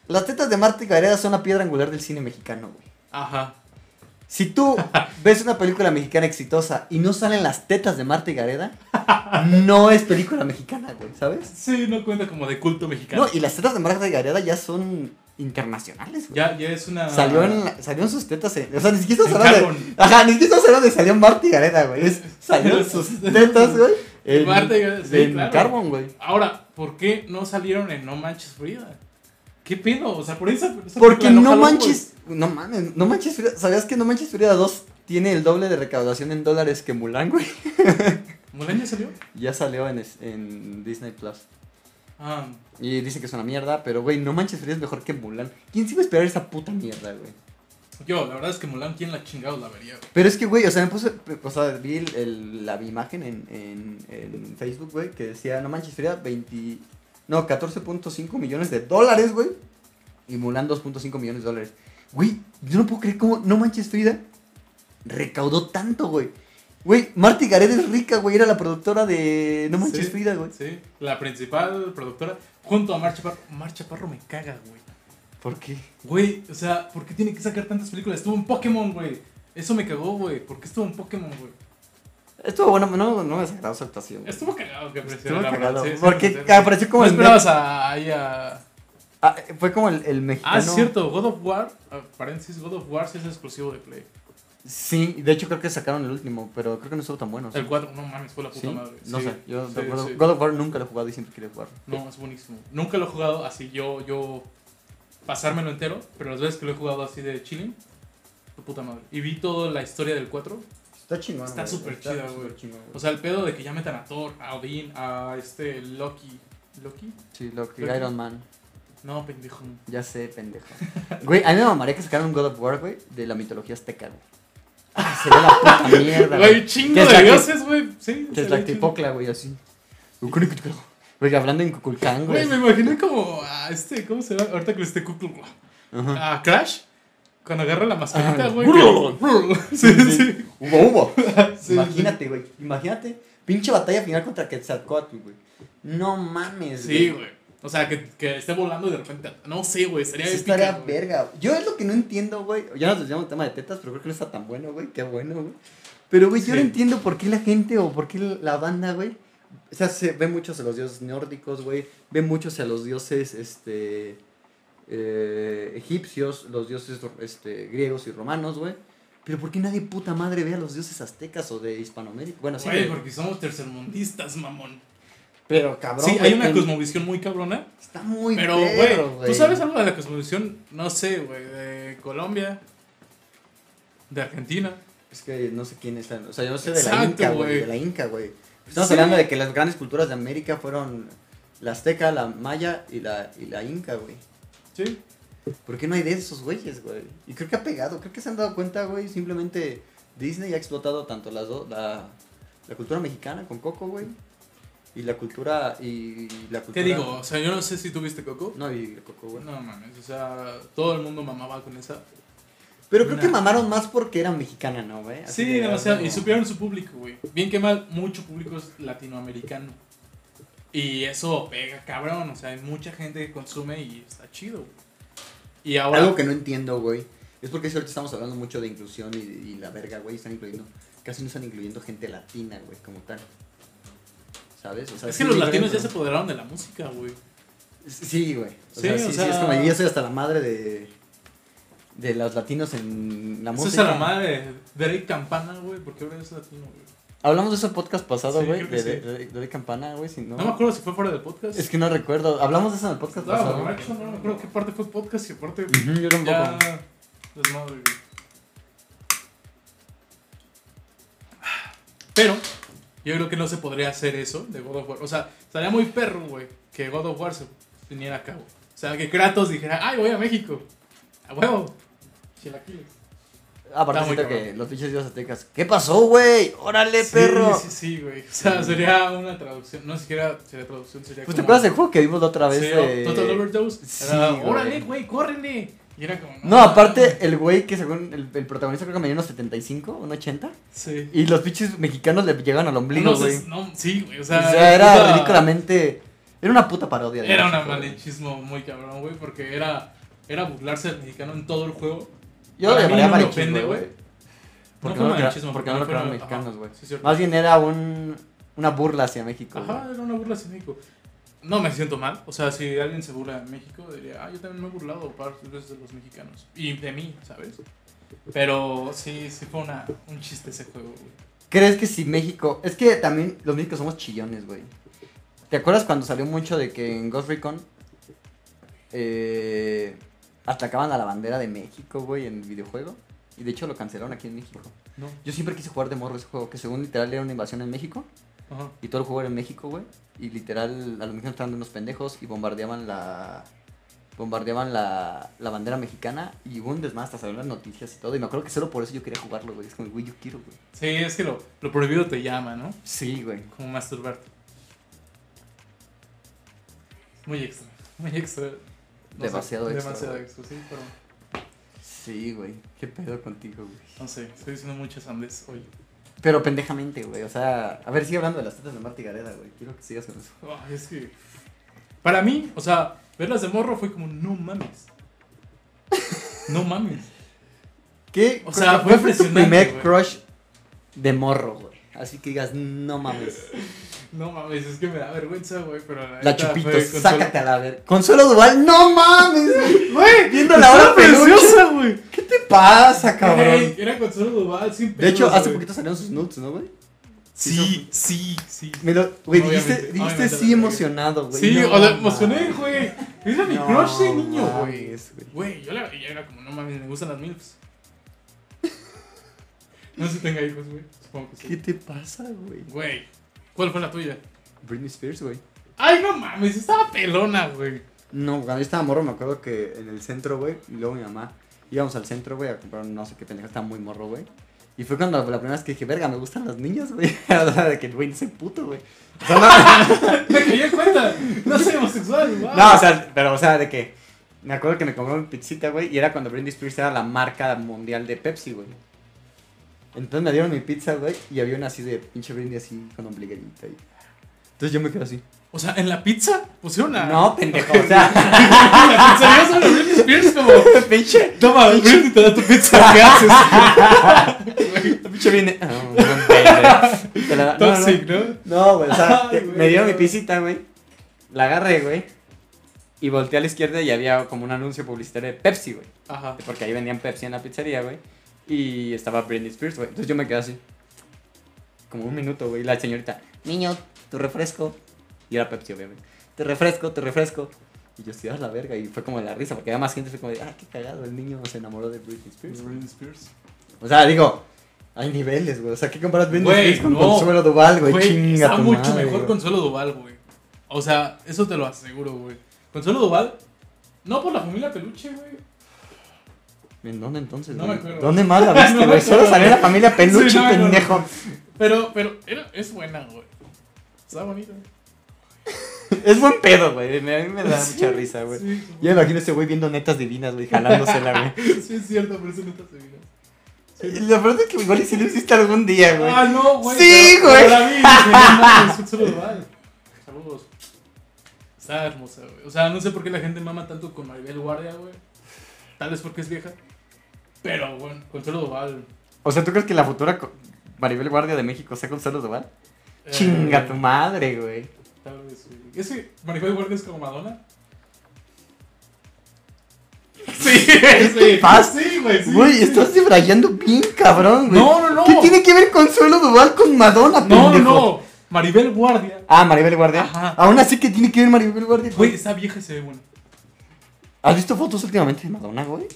Las tetas de Marta y Gareda son la piedra angular del cine mexicano, güey. Ajá. Si tú ves una película mexicana exitosa y no salen las tetas de Marta y Gareda, no es película mexicana, güey, ¿sabes? Sí, no cuenta como de culto mexicano. No, y las tetas de Marta y Gareda ya son internacionales, güey. ya, ya es una. Salió en la- sus tetas en, o sea, ni siquiera En estamos hablando de, ajá, ni siquiera estamos hablando de salió Marta y Gareda, güey, es, salieron sus tetas, güey, en, Marta y Gareda, sí, en claro. Carbon, güey. Ahora, ¿por qué no salieron en No Manches Frida? ¿Qué pedo? O sea, por esa Porque no jaló, manches, no mames, no manches, ¿sabías que No Manches Frida 2 tiene el doble de recaudación en dólares que Mulan, güey? ¿Mulan ya salió? Ya salió en, en Disney Plus. Ah, Y dicen que es una mierda, pero güey, No Manches Frida es mejor que Mulan. ¿Quién se iba a esperar esa puta mierda, güey? yo, la verdad es que Mulan, ¿quién la chingada la vería? güey? Pero es que, güey, o sea, me puse, o sea, vi el- el- la imagen en, en, en Facebook, güey, que decía, no manches, Frida, 20, no, 14.5 millones de dólares, güey. Y Mulan 2.5 millones de dólares. Güey, yo no puedo creer cómo No Manches Frida recaudó tanto, güey. Güey, Marty Gareda es rica, güey, era la productora de No Manches Sí, Frida, güey. Sí, la principal productora, junto a Mar Chaparro. Mar Chaparro me caga, güey. ¿Por qué? Güey, o sea, ¿por qué tiene que sacar tantas películas? Estuvo en Pokémon, güey. Eso me cagó, güey. ¿Por qué estuvo en Pokémon, güey? Estuvo bueno, no, no me desagradó su actuación. güey. Estuvo cagado que apareciera, Estuvo la cagado, sí, porque sí, sí. apareció como ¿No el esperabas a, ahí a... Ah, fue como el, el mexicano. Ah, es cierto, God of War, ah, paréntesis, God of War sí es exclusivo de Play. Sí, de hecho creo que sacaron el último, pero creo que no estuvo tan bueno. ¿sí? El 4, no mames, fue la puta ¿Sí? madre. No Sí, sé, yo sí, God, sí. God of War nunca lo he jugado y siempre quería jugarlo. No, es buenísimo. Nunca lo he jugado así yo, yo pasármelo entero, pero las veces que lo he jugado así de chilling, puta madre. Y vi toda la historia del 4. Está chingón. Está güey, súper está chida, súper güey. O sea, el pedo de que ya metan a Thor, a Odin, a este Loki. ¿Loki? sí, Loki. Iron Man. No, pendejo. Ya sé, pendejo. güey, a mí me mamaría que sacaran un God of War, güey, de la mitología azteca, güey. Ah, sería la puta mierda, Güey, güey. chingo de dioses, güey. Sí, Que es la tipocla, güey, así. Güey, hablando en Cuculcán, Güey, güey. me imaginé como a este, ¿cómo se llama? Ahorita que esté Cucu. Ajá. A Crash. Cuando agarra la mascarita, Ah, güey. Sí, sí. Hubo, hubo. Sí, Imagínate, güey. Imagínate. Pinche batalla final contra Quetzalcoatl, güey. No mames, Sí, güey. O sea, que, que esté volando y de repente. No sé, güey. Sería Sí épica, estaría güey. verga. Yo es lo que no entiendo, güey. Ya nos desviamos del tema de tetas, pero creo que no está tan bueno, güey. Qué bueno, güey. Pero, güey, yo no entiendo por qué la gente o por qué la banda, güey. O sea, se ve mucho hacia los dioses nórdicos, güey. Ve mucho hacia los dioses, este. Eh, egipcios, los dioses este, griegos y romanos, güey. Pero ¿por qué nadie puta madre ve a los dioses aztecas o de Hispanoamérica? Bueno, sí. Güey, porque somos tercermundistas, mamón. Pero cabrón. sí, hay una cosmovisión muy cabrona. Está muy Pero, perro, güey, ¿tú sabes algo de la cosmovisión? No sé, güey, de Colombia, de Argentina. Es que no sé quién es. la- O sea, yo no sé de la Inca, güey. güey. De la Inca, güey. Estamos Sí. hablando de que las grandes culturas de América fueron la azteca, la maya y la, y la inca, güey. Sí. ¿Por qué no hay de esos güeyes, güey? Y creo que ha pegado, creo que se han dado cuenta, güey. Simplemente Disney ha explotado tanto las dos, la, la cultura mexicana con Coco, güey. Y la cultura, y la cultura... ¿Qué digo? O sea, yo no sé si tuviste Coco. No, y Coco, güey. No mames, o sea, todo el mundo mamaba con esa. Pero creo que mamaron más porque era mexicana, ¿no, güey? Así Sí, de, demasiado. como- Y supieron su público, güey. Bien que mal, mucho público es latinoamericano. Y eso pega, cabrón. O sea, hay mucha gente que consume y está chido, güey. Y ahora. Algo que no entiendo, güey. Es porque ahorita estamos hablando mucho de inclusión y, y la verga, güey. Están incluyendo. Casi no están incluyendo gente latina, güey, como tal. ¿Sabes? O sea, Es sí que los latinos ya se apoderaron de la música, güey. Sí, güey. O Sí, sea, o sí, sí, sea- es como yo soy hasta la madre de. De los latinos en la Eso música. es a la madre de Derek Campana, güey, porque ahora es latino, güey. Hablamos de el podcast pasado, güey. de, sí. de, de- de Campana, güey. Si no, No me acuerdo si fue fuera del podcast. Es que no recuerdo. Hablamos de eso en el podcast Estaba pasado. borracho, no me acuerdo qué parte fue podcast y yo tampoco. Ya. Desmadre, güey. Pero, yo creo que no se podría hacer eso de God of War. O sea, estaría muy perro, güey, que God of War se viniera a cabo. O sea, que Kratos dijera, ay, voy a México. A huevo. Chilaquiles. Aparte, Está muy siento que los pinches dios aztecas. ¿Qué pasó, güey? ¡Órale, perro! Sí, sí, güey. O sea, sería una traducción. No siquiera sería traducción, sería Pues te como- acuerdas del juego que vimos la otra vez Sí, de... Total Overdose. Sí, Era, güey. órale, güey, córrele. Y era como. No, aparte, el güey que según el, el protagonista creo que medía unos 75, unos 80. Sí. Y los pinches mexicanos le llegaban al ombligo, No, güey. no, sí, güey. O O sea, sea, era puta- ridículamente... Era una puta parodia. Era un malinchismo muy cabrón, güey, porque era, era burlarse del mexicano en todo el juego. Yo lo llamaría no ofende, güey. Porque fue no, lo porque no lo crearon mexicanos, güey. sí. Más bien era un, una burla hacia México. Ajá, era una burla hacia México. No me siento mal. O sea, si alguien se burla de México, diría, ah, yo también me he burlado varias veces de los mexicanos. Y de mí, ¿sabes? Pero sí, sí fue una, un chiste ese juego, güey. ¿Crees que si México... Es que también los mexicanos somos chillones, güey. ¿Te acuerdas cuando salió mucho de que en Ghost Recon eh, atacaban a la bandera de México, güey, en el videojuego? Y de hecho lo cancelaron aquí en México. No. Yo siempre quise jugar de morro ese juego, que según literal era una invasión en México. Ajá. Y todo el juego era en México, güey. Y literal a los mexicanos estaban unos pendejos y bombardeaban la... Bombardeaban la, la bandera mexicana y hubo un hasta salieron las noticias y todo. Y me acuerdo que solo por eso yo quería jugarlo, güey. Es como, güey, yo quiero, güey. Sí, es que lo, lo prohibido te llama, ¿no? Sí, güey. Como masturbarte. Muy extra. Muy extra. No sé, Demasiado extra, Demasiado sí, pero Sí, güey. ¿Qué pedo contigo, güey? no sé, estoy diciendo muchas andes hoy. Pero pendejamente, güey. O sea, a ver, sigue hablando de las tetas de Marta Gareda, güey. Quiero que sigas con eso. Es que. Para mí, o sea, verlas de morro fue como, no mames. No mames. ¿Qué? O sea, ¿Cuál fue tu primer crush de morro, güey? Así que digas, no mames. No mames, es que me da vergüenza, güey, pero la, La chupito, fue sácate a la ver. Consuelo Duval, no mames, güey. Viendo la hora preciosa, güey. ¿Qué te pasa, cabrón? Era Consuelo Duval, sin De hecho, hace poquito salieron sus nudes, ¿no, güey? Sí, sí, sí. Me lo, güey, dijiste, dijiste sí emocionado, güey. Sí, No o sea, emocioné, güey. Era mi No crush de niño, güey. güey. Yo la veía, era como, no mames, me gustan las MILFs. No sé si tenga hijos, güey. Supongo que ¿Qué sí. te pasa, güey? Güey, ¿cuál fue la tuya? Britney Spears, güey. Ay, no mames, estaba pelona, güey. No, cuando yo estaba morro me acuerdo que en el centro, güey, y luego mi mamá, íbamos al centro, güey, a comprar no sé qué pendeja, estaba muy morro, güey. Y fue cuando la primera vez que dije, verga, me gustan las niñas, güey. O sea, de que, güey, no soy puto, güey. O sea, no, Me caí en cuenta. No soy homosexual, wow. no, o sea, pero, o sea, de que. Me acuerdo que me compró mi pizzita, güey, y era cuando Britney Spears era la marca mundial de Pepsi, güey. Entonces me dieron mi pizza, güey, y había una así de pinche Britney así con ombliguerita. Y... Entonces yo me quedé así. O sea, en la pizza pusieron una. No, pendejo, o sea, la pizzería sobre Britney Spears como. pinche. Toma, Britney te da tu pizza, ¿qué haces? Pinche. Ah, la no, no. Toxic, ¿no? No, güey, o sea, me dieron mi pisita, güey. La agarré, güey. Y volteé a la izquierda y había como un anuncio publicitario de Pepsi, güey. Ajá. Porque ahí vendían Pepsi en la pizzería, güey. Y estaba Britney Spears, güey. Entonces yo me quedé así. Como un minuto, güey. Y la señorita, niño, tu refresco. Y era Pepsi, obviamente. Te refresco, te refresco. Y yo estoy a la verga. Y fue como de la risa, porque había más gente. Fue como de, ah, qué cagado. El niño se enamoró de Britney Spears. güey". Britney Spears. O sea, digo, hay niveles, güey. O sea, ¿qué comparas Britney Spears con no. Consuelo Duval, güey? Chinga está tu mucho madre, mejor. Consuelo Duval, güey. O sea, eso te lo aseguro, güey. Consuelo Duval, no por la familia peluche, güey. ¿En dónde entonces? No güey? me acuerdo. ¿Dónde más la viste, güey? Solo salió la familia peluche, Sí, no pendejo. Pero, pero, era- es buena, güey. Está bonita. Es buen pedo, güey. A mí me da mucha risa, güey. Sí, Yo imagino a ese güey viendo netas divinas, güey, jalándosela, güey. sí, es cierto, pero no te vida. Y La verdad es que igual si lo hiciste algún día, güey. Ah, no, güey. Sí, güey. Saludos. Está hermosa, güey. O sea, no sé por qué la gente mama tanto con Maribel Guardia, güey. Tal vez porque es vieja. Pero, bueno, Consuelo Duval. O sea, ¿tú crees que la futura Maribel Guardia de México sea Consuelo Duval? eh, Chinga tu madre, güey. Tal vez, güey. ¿Es que Maribel Guardia es como Madonna? Sí, sí. Sí, güey, sí. Güey, sí. estás debrayando bien cabrón, güey. No, no, no. ¿Qué tiene que ver Consuelo Duval con Madonna, No, no, pendejo? no. Maribel Guardia. Ah, Maribel Guardia. Ajá. Aún así, ¿qué tiene que ver Maribel Guardia? Güey, esa vieja se ve buena. ¿Has visto fotos últimamente de Madonna, güey?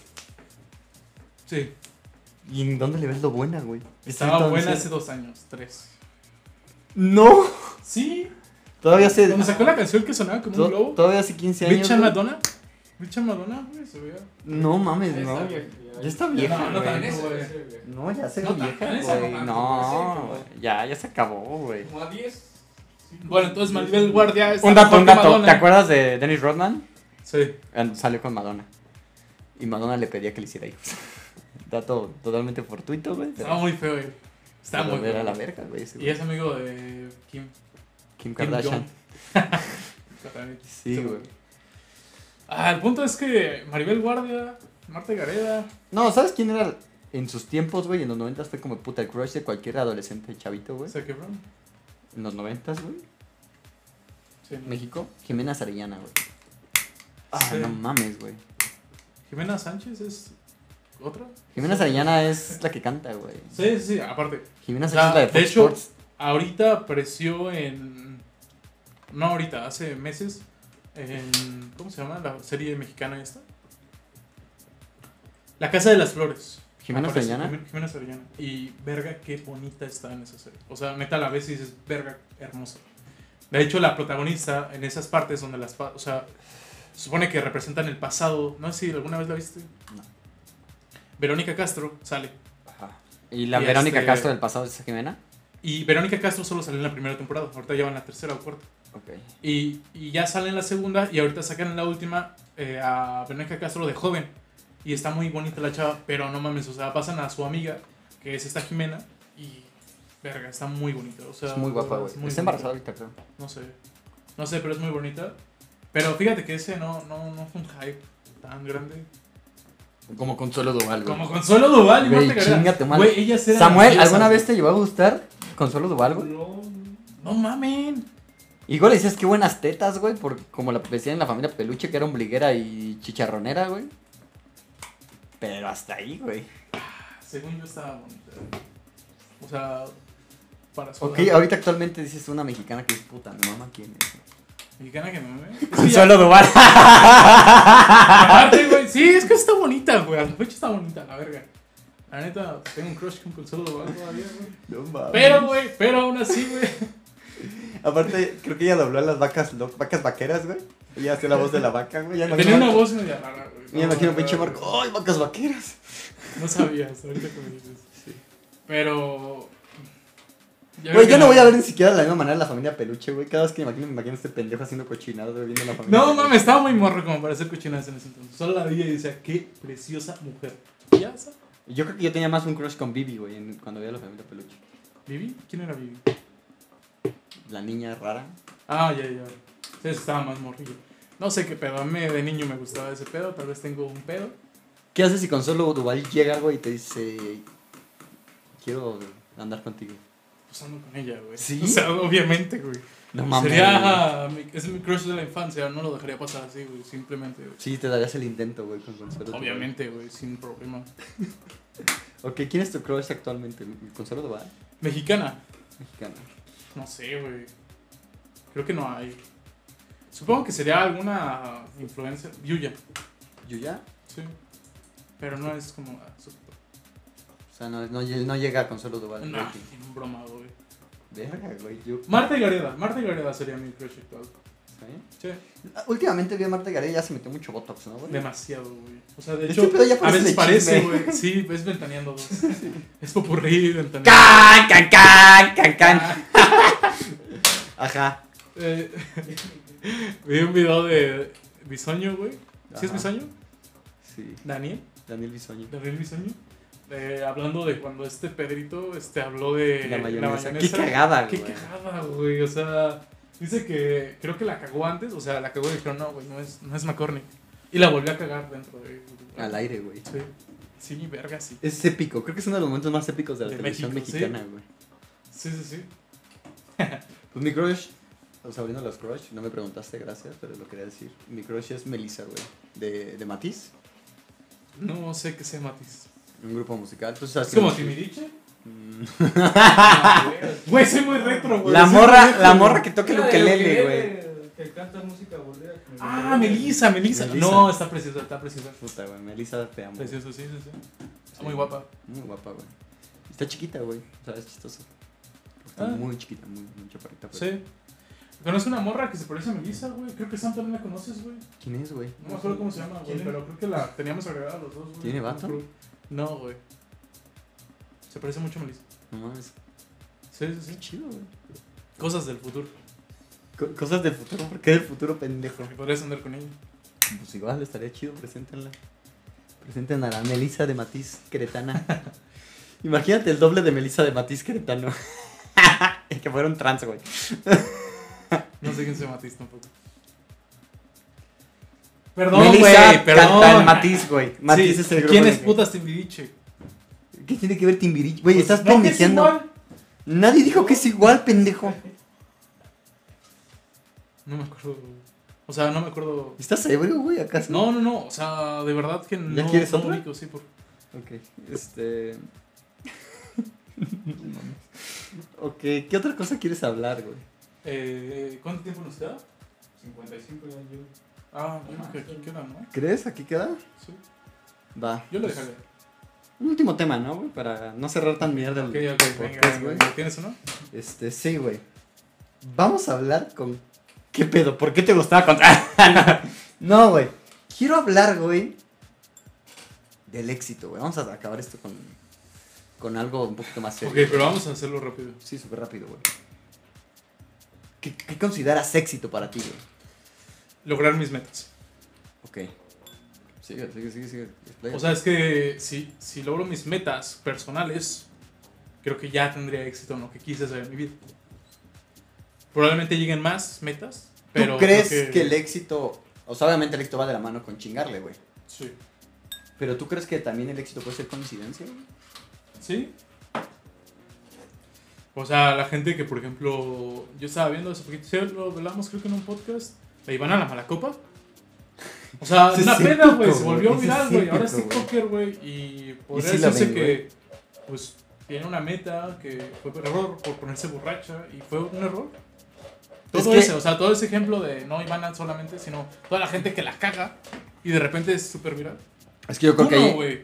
Sí. ¿Y en dónde le ves lo buena, güey? Estaba Entonces- buena hace dos años, tres. No. Sí. Todavía hace. Cuando sacó la canción que sonaba como to- un globo. Todavía hace 15 años. Richard. Madonna. Richard Madonna, güey, se veía. No mames, Ya no. está vieja, Ya está vieja, No, no güey. No, ya se No, vieja, güey. No, güey. ya, ya se acabó, güey. Como a 10. Bueno, entonces Maribel Guardia está Un dato, un dato. Madonna. ¿Te acuerdas de Dennis Rodman? Sí. Salió con Madonna. Y Madonna le pedía que le hiciera hijos. Dato totalmente fortuito, güey. Estaba muy feo, güey. Pero muy feo. la verga, güey. ese Y es amigo de Kim. Kim Kardashian. Sí, güey. Ah, el punto es que Maribel Guardia, Marta Gareda. No, ¿sabes quién era en sus tiempos, güey? En los 90 fue como puta el crush de cualquier adolescente chavito, güey. Zac Efron. En los 90, güey. Sí. México. Jimena Sarellana, güey. Ah, Sí. no mames, güey. Jimena Sánchez es otra. Jimena Sarellana es la que canta, güey. Sí, sí, aparte. Jimena Sánchez sea, es la de de hecho- Sports. Ahorita apareció en. No ahorita, hace meses. En. ¿Cómo se llama la serie mexicana esta? La Casa de las Flores. Jimena Sariñana. Jimena- Sariñana. Y verga, qué bonita está en esa serie. O sea, neta, a la vez y dices, verga, hermosa. De hecho, la protagonista en esas partes donde las. O sea, supone que representan el pasado. No sé si alguna vez la viste. No. Verónica Castro sale. Ajá. Y la Y Verónica este- Castro del pasado es Jimena. Y Verónica Castro solo salió en la primera temporada. Ahorita ya van en la tercera o cuarta. Ok. Y, y ya sale en la segunda. Y ahorita sacan en la última eh, a Verónica Castro de joven. Y está muy bonita la chava. Pero no mames, o sea, pasan a su amiga, que es esta Jimena. Y. Verga, está muy bonita. O sea, Es muy guapa, güey. Está embarazada ahorita, creo. No sé. No sé, pero es muy bonita. Pero fíjate que ese no, no, no fue un hype tan grande. Como Consuelo Duval, güey. Como Consuelo Duval y Güey, Marta Gareda. chinga tu madre. Güey, ellas eran Samuel, ¿alguna güey. vez te llegó a gustar Consuelo Duval, güey? No, No mamen. Igual decías qué buenas tetas, güey, por como la decían en la familia Peluche, que era ombliguera y chicharronera, güey. Pero hasta ahí, güey. Según yo estaba bonita. O sea, para su Ok, edad. ahorita actualmente dices una mexicana que es puta, mi mamá, ¿quién es? Mexicana que que ya- Consuelo Duval. Aparte, güey. Sí, es que está bonita, güey. A la fecha está bonita, la verga. La neta, tengo un crush con Consuelo Duval todavía, güey. No mames. Pero, güey, pero aún así, güey. Aparte, creo que ella dobló a las vacas, lo- vacas vaqueras, güey. Ella hacía la voz de la vaca, güey. Ya me Tenía imagino- una voz media rara, güey. Ya me imagino No, pinche no, Marco. ¡Ay, vacas vaqueras! No sabías, ahorita que me dices. Pero. Güey, yo no voy a ver ni siquiera de la misma manera la familia peluche, güey. Cada vez que me imagino, me imagino este pendejo haciendo cochinadas, güey, viendo la familia. No mames, estaba muy morro como para hacer cochinadas en ese entonces. Solo la vi y decía, qué preciosa mujer. ¿Ya está? Yo creo que yo tenía más un crush con Bibi, güey, en- cuando veía la familia peluche. ¿Vivi? ¿Quién era Vivi? La niña rara. Ah, ya, ya. Sí, estaba más morrillo. No sé qué pedo. A mí de niño me gustaba ese pedo. Tal vez tengo un pedo. ¿Qué haces si Consuelo Duval llega, güey, y te dice, quiero andar contigo? Pues ando con ella, güey. ¿Sí? O sea, obviamente, güey. No mames. Sería. mi- es mi crush de la infancia. No lo dejaría pasar así, güey. Simplemente, güey. Sí, te darías el intento, güey, con Consuelo. Obviamente, güey. Sin problema. Ok, ¿quién es tu crush actualmente? ¿Consuelo Duval? Mexicana. Mexicana. No sé, güey. Creo que no hay. Supongo que sería alguna influencer. Yuya. ¿Yuya? Sí. Pero no es como. Sea, no, no, no llega a Consuelo Duval. No, en broma, güey. Verga, güey, yo... Marta y Gareda. Marta y Gareda sería mi crush actual. ¿Sí? Sí. Últimamente vi a Marta Gareda y ya se metió mucho botox, ¿no, güey? Demasiado, güey. O sea, de Este hecho, ya a veces parece, güey. Sí, es ventaneando dos. Es popurrí, ventaneando. ¡Can, can, can, can, can! Ajá. Eh, vi un video de Bisoño, güey. ¿Sí es. Bisoño? Sí, Daniel. Daniel Bisoño. Daniel Bisoño. Eh, hablando de cuando este Pedrito este, habló de La mayonesa. Qué cagada, Qué güey. cagada, güey. O sea, dice que creo que la cagó antes. O sea, la cagó y dijeron, no, güey, no es, no es McCormick. Y la volvió a cagar dentro de. Al aire, güey. Sí, sí, verga, sí. Es épico. Creo que es uno de los momentos más épicos de la De televisión México, mexicana, güey. Sí, sí, sí. Pues mi crush, o sea, abriendo los crush, no me preguntaste, gracias, pero lo quería decir. Mi crush es Melissa, güey. De, de Matiz, No sé qué sea Matiz. Un grupo musical. ¿Tú sabes ¿Es como es? Timiriche? Mm. Güey, soy muy retro, güey. La morra, retro, la morra que toca el ukelele, güey. Que canta música Ah. Melissa, Melissa. No, está preciosa, está preciosa. Puta, güey, Melissa te amo. Precioso, sí, sí, sí. Está Sí. muy guapa. Muy guapa, güey. Está chiquita, güey. O sea, es chistoso. Está Ah. muy chiquita, muy, muy chaparrita. pero- Sí. Conozco una morra que se parece a Melissa, güey. Creo que Sam también la conoces, güey. ¿Quién es, güey? No me acuerdo cómo se llama, güey, pero creo que la teníamos agregada los dos, güey. ¿Tiene vato? No, güey. Se parece mucho a Melissa. No mames. Sí, sí, Qué sí. chido, güey. Cosas del futuro. Co- cosas del futuro, ¿por qué del futuro, pendejo? Podrías andar con ella. Pues igual, estaría chido, preséntenla. Presenten a la Melissa de Matiz Queretana. Imagínate el doble de Melissa de Matiz Queretano. que fueron trans, güey. No sé quién se Matiz tampoco. Perdón, Melissa güey, canta en perdón. Matiz, güey. Matiz Sí, es el grupo. ¿Quién de- es putas Timbiriche? ¿Qué tiene que ver Timbiriche? Güey, Pues, estás no, es. Nadie dijo que es igual, pendejo. No me acuerdo, güey. O sea, no me acuerdo. ¿Estás ebrio, güey, acaso? No, no, no. O sea, de verdad que no. quieres no otra? ubico, sí, por... Ok, este. No mames. ok, ¿qué otra cosa quieres hablar, güey? Eh, ¿Cuánto tiempo nos queda? 55 ya yo. Ah, yo creo que aquí queda, ¿no? ¿Crees? ¿Aquí queda? Sí. Va. Yo lo pues, dejaré. Un último tema, ¿no, güey? Para no cerrar tan mierda el Ok, ok, podcast, güey. ¿Tienes uno? Este, sí, güey. Vamos a hablar con. ¿Qué pedo? ¿Por qué te gustaba contar? no, güey. Quiero hablar, güey, del éxito, güey. Vamos a acabar esto con, con algo un poquito más serio. Ok, pero vamos a hacerlo rápido. Sí, súper rápido, güey. ¿Qué, qué consideras éxito para ti, güey? Lograr mis metas. Ok. Sigue, sigue, sigue, sigue. O sea, es que si, si logro mis metas personales, creo que ya tendría éxito en lo que quise hacer en mi vida. Probablemente lleguen más metas, pero... ¿Tú crees que... el éxito. O sea, obviamente el éxito va de la mano con chingarle, güey. Sí. Pero tú crees que también el éxito puede ser coincidencia, güey? ¿Sí? O sea, la gente que, por ejemplo, yo estaba viendo hace poquito, lo hablamos creo que en un podcast, la Ivana la Malacopa. O sea, Ese una es épico, güey, se volvió viral, es güey. Ahora es. TikToker, güey, y podría sí decirse ven, que, pues, tiene una meta que fue por error, por ponerse borracha, y fue un error. Es Todo que- ese, o sea, todo ese ejemplo de no Ivana solamente, sino toda la gente que la caga y de repente es súper viral. Es que yo creo que Kuno, ahí. güey.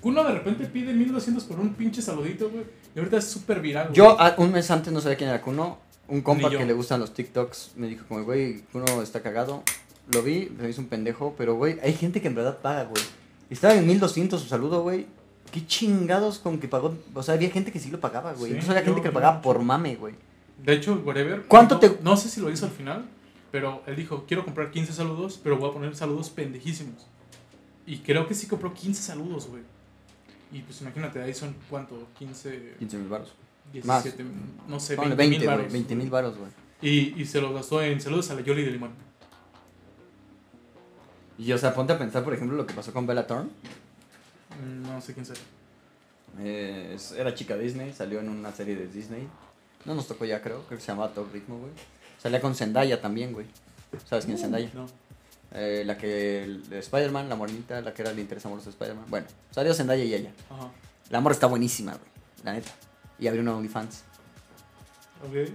Kuno de repente pide 1200 por un pinche saludito, güey. Y ahorita es súper viral. Yo un mes antes no sabía quién era Kuno. Un compa que le gustan los TikToks me dijo como, güey, Kuno está cagado. Lo vi, me hizo un pendejo, pero güey, hay gente que en verdad paga, güey. Estaba en 1200 su saludo, güey. qué chingados con que pagó. O sea, había gente que sí lo pagaba, güey. Sí, Incluso había gente que lo pagaba por mame, güey. De hecho, whatever. ¿Cuánto no, te- No sé si lo hizo al final, pero él dijo, quiero comprar 15 saludos, pero voy a poner saludos pendejísimos. Y creo que sí compró 15 saludos, güey. Y pues imagínate, ahí son cuánto, 15, 15 mil baros. 17, no sé, Ponle 20 20, mil baros. 20 mil baros, güey. Y, y se lo gastó en saludos a la Yoli de Limón. Y, o sea, ponte a pensar, por ejemplo, lo que pasó con Bella Thorne. Mm, No sé quién sea. Eh, era chica Disney, salió en una serie de Disney. No nos tocó ya, creo. Creo que se llamaba Top Ritmo, güey. Salía con Zendaya también, güey. ¿Sabes quién es Zendaya? No. Eh, la que. Spider-Man, la morenita, la que era el interés amoroso de Spider-Man. Bueno, salió Zendaya y ella. Ajá. La amor está buenísima, güey. La neta. Y abrió una OnlyFans. Ok.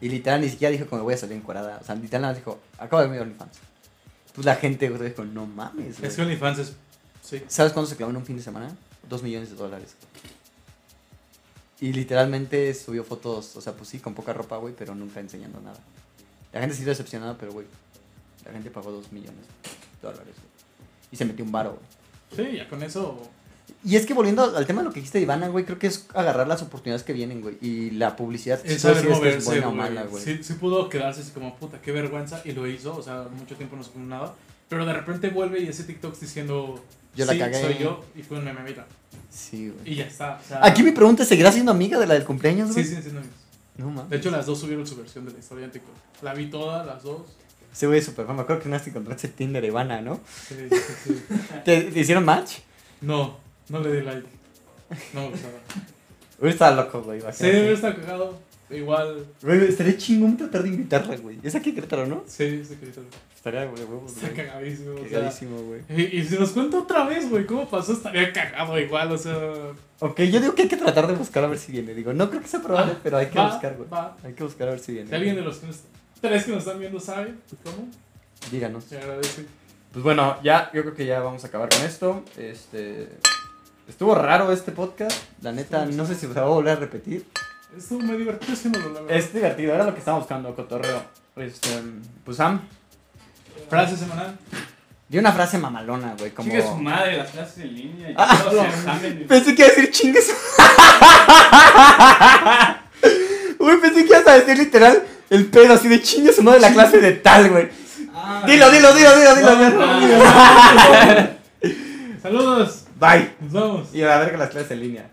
Y literal ni siquiera dijo que me voy a salir encuerada. O sea, literal nada más dijo, acabo de abrir OnlyFans. Pues la gente, güey, dijo, no mames, güey. Es que OnlyFans es. Sí. ¿Sabes cuánto se clavó en un fin de semana? Dos millones de dólares. Y literalmente subió fotos, o sea, pues sí, con poca ropa, güey, pero nunca enseñando nada. La gente sí decepcionada, pero, güey, la gente pagó dos millones de dólares, güey. Y se metió un varo, güey. Sí, ya con eso. Y es que volviendo al tema de lo que dijiste de Ivana, güey, creo que es agarrar las oportunidades que vienen, güey. Y la publicidad, Es sí saber decir es que es moverse, buena o mala, güey. Sí, sí pudo quedarse así como, puta, qué vergüenza. Y lo hizo, o sea, mucho tiempo no supo nada. Pero de repente vuelve y ese TikTok diciendo, Yo la sí, cagué. soy yo. Y fue un meme, mira. Sí, güey. Y ya está. o sea, Aquí mi pregunta es, ¿seguirá siendo amiga de la del cumpleaños, güey? Sí, sí, sí, no. No, mames. De hecho, las dos subieron su versión de la historia en TikTok. La vi toda, las dos. Ese güey es súper fan. Me acuerdo que una te encontraste en Tinder, Ivana, ¿no? Sí, sí, sí. ¿Te, te hicieron match? No, no le di like. No me gustaba. Güey, estaba loco, güey. Sí, imagínate. está cagado. Igual, Güey, estaría chingón tratar de invitarla, güey. Es aquí Querétaro, ¿no? sí, sí, que Estaría, güey, huevos, Está güey. cagadísimo. Sea, Cagadísimo, güey. y, y si nos cuenta otra vez, güey, cómo pasó, estaría cagado igual, o sea. Ok, yo digo que hay que tratar de buscar a ver si viene. Digo, no creo que sea probable, Ah, pero hay que va, buscar, güey. va. Hay que buscar a ver si viene. Si alguien de los tres que nos están viendo sabe cómo, Díganos. se agradece. Pues bueno, ya, yo creo que ya vamos a acabar con esto. Este. Estuvo raro este podcast. La neta, no sé si se va a volver a repetir. Estuvo muy divertido haciéndolo, la verdad. Es divertido, era lo que estábamos buscando, cotorreo. Este, pues Sam, Frase semanal. di una frase mamalona, güey, como... Chingue su madre, las clases en línea y Ah, todos no. los exámenes. Pensé que iba a decir chingues. Güey, pensé que ibas a decir literal el pedo así de chingue su madre la clase de tal, güey. Ah, Dilo, dilo, dilo, dilo, dilo. Ah, Saludos. Bye. Nos vamos. Y a ver que las clases en línea.